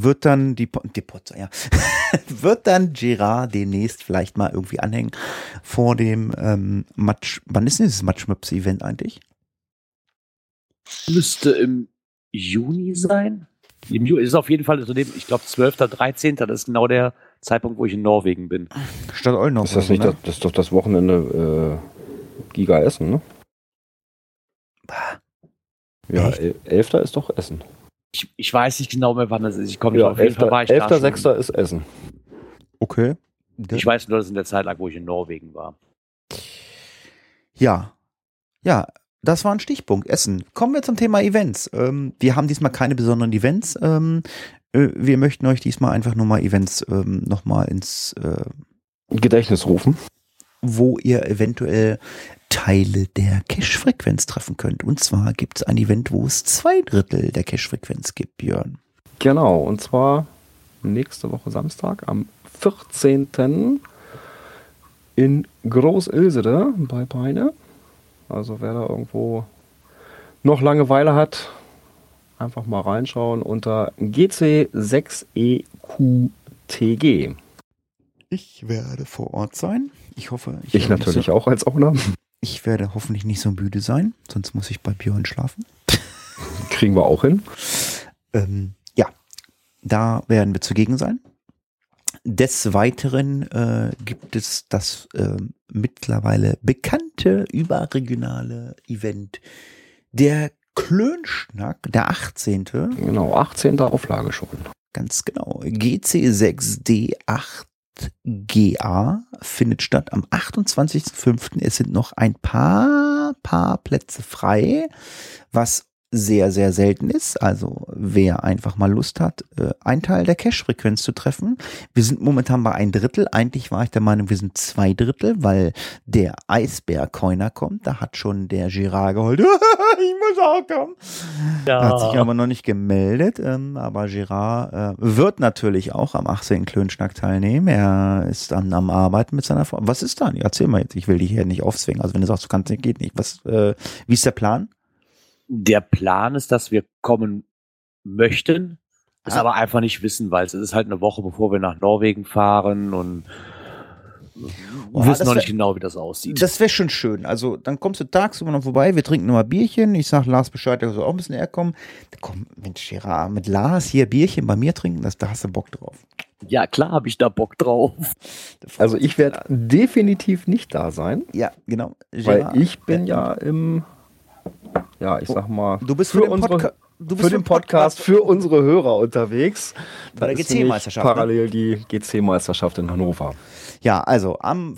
Wird dann die, die Potsau, ja. wird dann Gerard demnächst vielleicht mal irgendwie anhängen vor dem ähm, Matsch. Wann ist denn dieses Matschmöps-Event eigentlich? Müsste im Juni sein. Im Juni ist auf jeden Fall, so ich glaube, 12., 13. Das ist genau der Zeitpunkt, wo ich in Norwegen bin. Stadt Oldenburg. Ist das nicht so, das, das ist doch das Wochenende äh, Giga Essen, ne? Ja, Echt? el- 11. ist doch Essen. Ich, ich weiß nicht genau mehr, wann das ist. Ich komme Ja, auf jeden 11. Fall war ich da 11. schon. 6. ist Essen. Okay. Ich weiß nur, das ist in der Zeit lag, wo ich in Norwegen war. Ja. Ja, das war ein Stichpunkt. Essen. Kommen wir zum Thema Events. Ähm, wir haben diesmal keine besonderen Events. Ähm, äh, wir möchten euch diesmal einfach nur mal Events ähm, nochmal ins, äh, Gedächtnis rufen. wo ihr eventuell Teile der Cache-Frequenz treffen könnt. Und zwar gibt es ein Event, wo es zwei Drittel der Cache-Frequenz gibt, Björn. Genau, und zwar nächste Woche Samstag am 14. in Groß-Ilsede bei Peine. Also wer da irgendwo noch Langeweile hat, einfach mal reinschauen unter GC6EQTG. Ich werde vor Ort sein. Ich hoffe, Ich werde natürlich auch als Owner. Ich werde hoffentlich nicht so müde sein, sonst muss ich bei Björn schlafen. Kriegen wir auch hin. Ähm, ja, da werden wir zugegen sein. Des Weiteren äh, gibt es das ähm, mittlerweile bekannte überregionale Event der Klönschnack, der 18. Genau, 18. Auflage schon. Ganz genau. GC6D8GA findet statt am 28.05. Es sind noch ein paar, paar Plätze frei, was sehr, sehr selten ist. Also wer einfach mal Lust hat, äh, einen Teil der Cache-Frequenz zu treffen. Wir sind momentan bei ein Drittel. Eigentlich war ich der Meinung, wir sind zwei Drittel, weil der Eisbär-Coiner kommt. Da hat schon der Girard geheult. ich muss auch kommen. Hat sich aber noch nicht gemeldet, ähm, aber Girard äh, wird natürlich auch am 18. Klönschnack teilnehmen. Er ist dann am Arbeiten mit seiner Frau. Was ist dann? Erzähl mal jetzt, ich will dich hier nicht aufzwingen. Also wenn du sagst, du kannst nicht, geht nicht. Was, äh, wie ist der Plan? Der Plan ist, dass wir kommen möchten, es Ah. aber einfach nicht wissen, weil es ist halt eine Woche, bevor wir nach Norwegen fahren und Oh, wir wissen noch wär- nicht genau, wie das aussieht. Das wäre schon schön. Also dann kommst du tagsüber noch vorbei, wir trinken nochmal Bierchen. Ich sag Lars Bescheid, der soll auch ein bisschen eher kommen. Da komm, Mensch, Gerard, mit Lars hier Bierchen bei mir trinken, das, da hast du Bock drauf. ja, klar habe ich da Bock drauf. Also ich werde definitiv nicht da sein, Ja, genau. weil Gerard, ich bin ja im, ja, ich sag mal, Du bist für für, den unsere- Podca du bist für den Podcast für unsere Hörer unterwegs. Bei der GC-Meisterschaft, nämlich Parallel die GC-Meisterschaft in Hannover. Ja, also am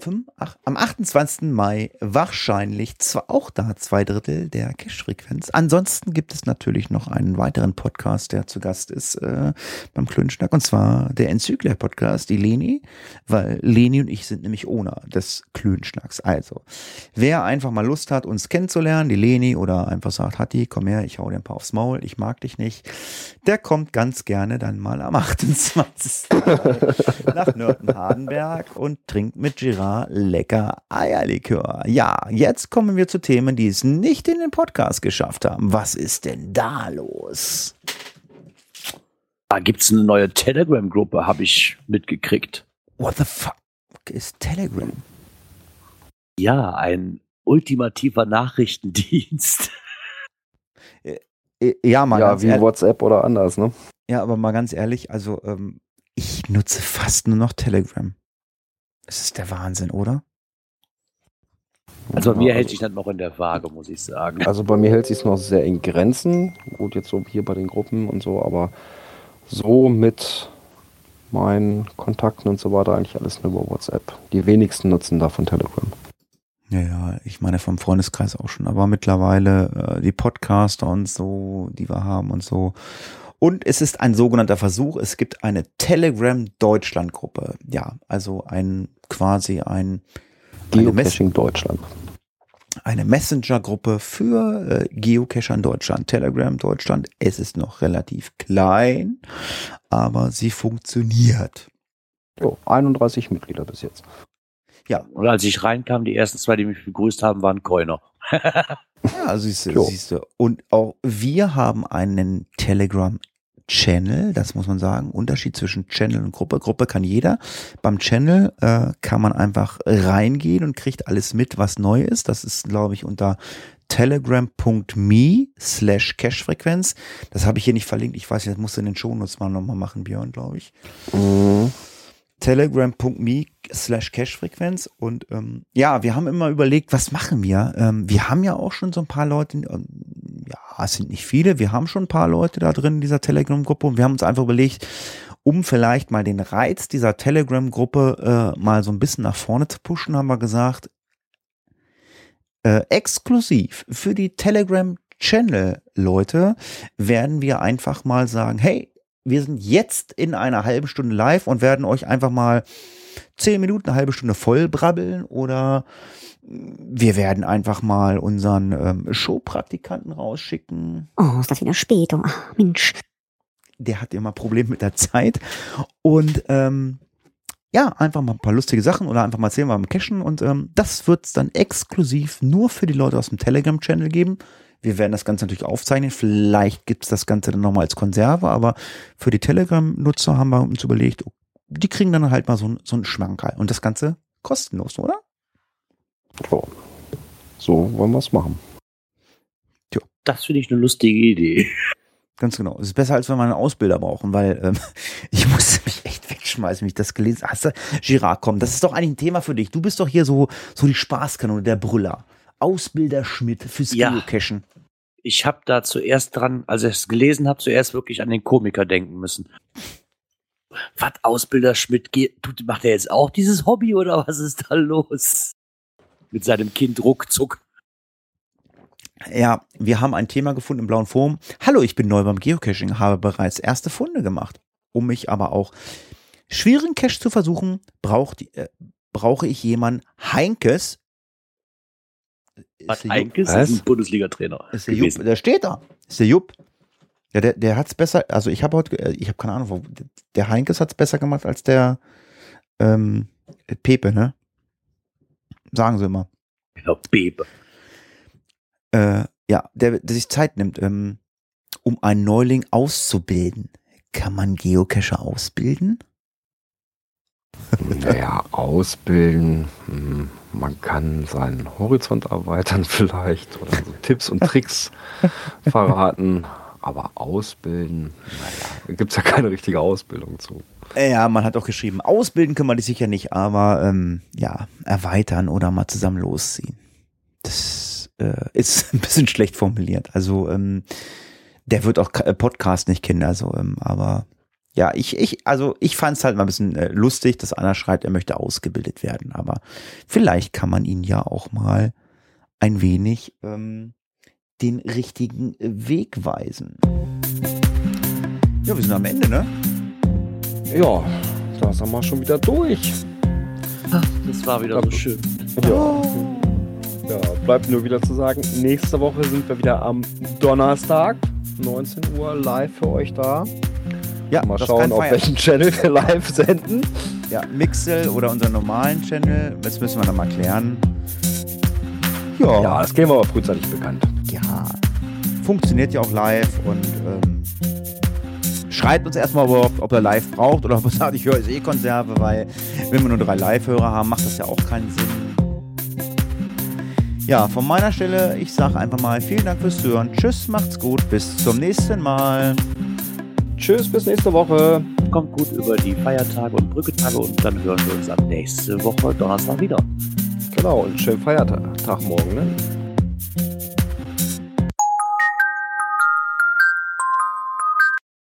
f- fünf, ach, am 28. Mai wahrscheinlich zwar auch da zwei Drittel der Cash-Frequenz. Ansonsten gibt es natürlich noch einen weiteren Podcast, der zu Gast ist äh, beim Klönschnack und zwar der Enzyklia-Podcast, die Leni, weil Leni und ich sind nämlich Owner des Klönschnacks. Also, wer einfach mal Lust hat, uns kennenzulernen, die Leni oder einfach sagt, Hatti, komm her, ich hau dir ein paar aufs Maul, ich mag dich nicht, der kommt ganz gerne dann mal am 28. nach Nörten-Hardenberg und trinkt mit Girard lecker Eierlikör. Ja, jetzt kommen wir zu Themen, die es nicht in den Podcast geschafft haben. Was ist denn da los? Da gibt es eine neue Telegram-Gruppe, habe ich mitgekriegt. What the fuck ist Telegram? Ja, ein ultimativer Nachrichtendienst. Äh, Ja, mal ja, ganz wie ehrlich, WhatsApp oder anders, ne? ja, aber mal ganz ehrlich, also ähm, ich nutze fast nur noch Telegram. Es ist der Wahnsinn, oder? Also bei mir hält sich das noch in der Waage, muss ich sagen. Also bei mir hält sich noch sehr in Grenzen. Gut, jetzt so hier bei den Gruppen und so, aber so mit meinen Kontakten und so weiter eigentlich alles nur über WhatsApp. Die wenigsten nutzen davon Telegram. Ja, ja, ich meine vom Freundeskreis auch schon, aber mittlerweile äh, die Podcaster und so, die wir haben und so. Und es ist ein sogenannter Versuch. Es gibt eine Telegram Deutschland Gruppe. Ja, also ein quasi ein Geocaching Deutschland. eine Messenger-Gruppe für äh, Geocacher in Deutschland. Telegram Deutschland. Es ist noch relativ klein, aber sie funktioniert. Jo, 31 Mitglieder bis jetzt. Und als ich reinkam, die ersten zwei, die mich begrüßt haben, waren Coiner. Ja, siehst du, siehst du. Und auch wir haben einen Telegram-Channel, das muss man sagen. Unterschied zwischen Channel und Gruppe. Gruppe kann jeder. Beim Channel äh, kann man einfach reingehen und kriegt alles mit, was neu ist. Das ist, glaube ich, unter telegram.me slash Cashfrequenz. Das habe ich hier nicht verlinkt. Ich weiß nicht, das musst du in den Shownotes mal nochmal machen, Björn, glaube ich Mhm. telegram.me slash Cashfrequenz und ähm, ja, wir haben immer überlegt, was machen wir? Ähm, wir haben ja auch schon so ein paar Leute, ähm, ja, es sind nicht viele, wir haben schon ein paar Leute da drin in dieser Telegram-Gruppe und wir haben uns einfach überlegt, um vielleicht mal den Reiz dieser Telegram-Gruppe äh, mal so ein bisschen nach vorne zu pushen, haben wir gesagt, äh, exklusiv für die Telegram-Channel-Leute werden wir einfach mal sagen, hey, wir sind jetzt in einer halben Stunde live und werden euch einfach mal zehn Minuten, eine halbe Stunde voll brabbeln oder wir werden einfach mal unseren ähm, Showpraktikanten rausschicken. Oh, ist das wieder spät. Oh, Mensch. Der hat immer Probleme mit der Zeit. Und ähm, ja, einfach mal ein paar lustige Sachen oder einfach mal wir am Cashen. Und ähm, das wird es dann exklusiv nur für die Leute aus dem Telegram-Channel geben. Wir werden das Ganze natürlich aufzeichnen. Vielleicht gibt es das Ganze dann nochmal als Konserve, aber für die Telegram-Nutzer haben wir uns überlegt, die kriegen dann halt mal so, so einen Schmankerl. Und das Ganze kostenlos, oder? Jo. So wollen wir es machen. Das finde ich eine lustige Idee. Ganz genau. Es ist besser, als wenn wir einen Ausbilder brauchen, weil ähm, ich musste mich echt wegschmeißen, wie ich das gelesen habe. Hast du, Girard, komm, das ist doch eigentlich ein Thema für dich. Du bist doch hier so, so die Spaßkanone, der Brüller. Ausbilder Schmidt fürs Ja. Geocachen. Ich habe da zuerst dran, als ich es gelesen habe, zuerst wirklich an den Komiker denken müssen. Was, Ausbilder Schmidt, geht, tut- macht er jetzt auch dieses Hobby oder was ist da los? Mit seinem Kind ruckzuck. Ja, wir haben ein Thema gefunden im blauen Forum. Hallo, ich bin neu beim Geocaching, habe bereits erste Funde gemacht. Um mich aber auch schwierigen Cache zu versuchen, braucht, äh, brauche ich jemanden Heinkes. Was Ist der Jupp- Heinkes Was? ist ein Bundesliga-Trainer Ist der Jupp, der steht da. Ist der Jupp. Ja, der, der hat's besser, also ich habe heute, äh, ich habe keine Ahnung, wo- der Heinkes hat's besser gemacht als der ähm, Pepe, ne? Sagen sie immer. Ja, Bebe. Äh, ja, der, der sich Zeit nimmt, ähm, um einen Neuling auszubilden. Kann man Geocacher ausbilden? Naja, ausbilden. hm, Man kann seinen Horizont erweitern vielleicht oder so Tipps und Tricks verraten. Aber ausbilden, naja, gibt es ja keine richtige Ausbildung zu. Ja, man hat auch geschrieben, ausbilden kann man die sicher nicht, aber ähm, ja, erweitern oder mal zusammen losziehen. Das äh, ist ein bisschen schlecht formuliert. Also ähm, der wird auch äh, Podcast nicht kennen, also ähm, aber ja, ich, ich, also ich fand es halt mal ein bisschen äh, lustig, dass einer schreibt, er möchte ausgebildet werden. Aber vielleicht kann man ihn ja auch mal ein wenig ähm, den richtigen Weg weisen. Ja, wir sind am Ende, ne? Ja, da sind wir schon wieder durch. Das war wieder so schön. Ja. ja, bleibt nur wieder zu sagen, nächste Woche sind wir wieder am Donnerstag, 19 Uhr live für euch da. Ja, Mal schauen, auf welchen Channel wir live senden. Ja, Mixel oder unseren normalen Channel. Das müssen wir noch mal klären. Ja, Ja, das geben wir aber frühzeitig bekannt. ja. Funktioniert ja auch live und ähm, schreibt uns erstmal überhaupt, ob er live braucht oder ob er sagt, ich höre eh Konserve, weil wenn wir nur drei Live-Hörer haben, macht das ja auch keinen Sinn. Ja, von meiner Stelle, ich sage einfach mal vielen Dank fürs Hören. Tschüss, macht's gut, bis zum nächsten Mal. Tschüss, bis nächste Woche. Kommt gut über die Feiertage und Brücketage und dann hören wir uns ab nächste Woche Donnerstag wieder. Genau, und schönen Feiertag Tag morgen. Ne?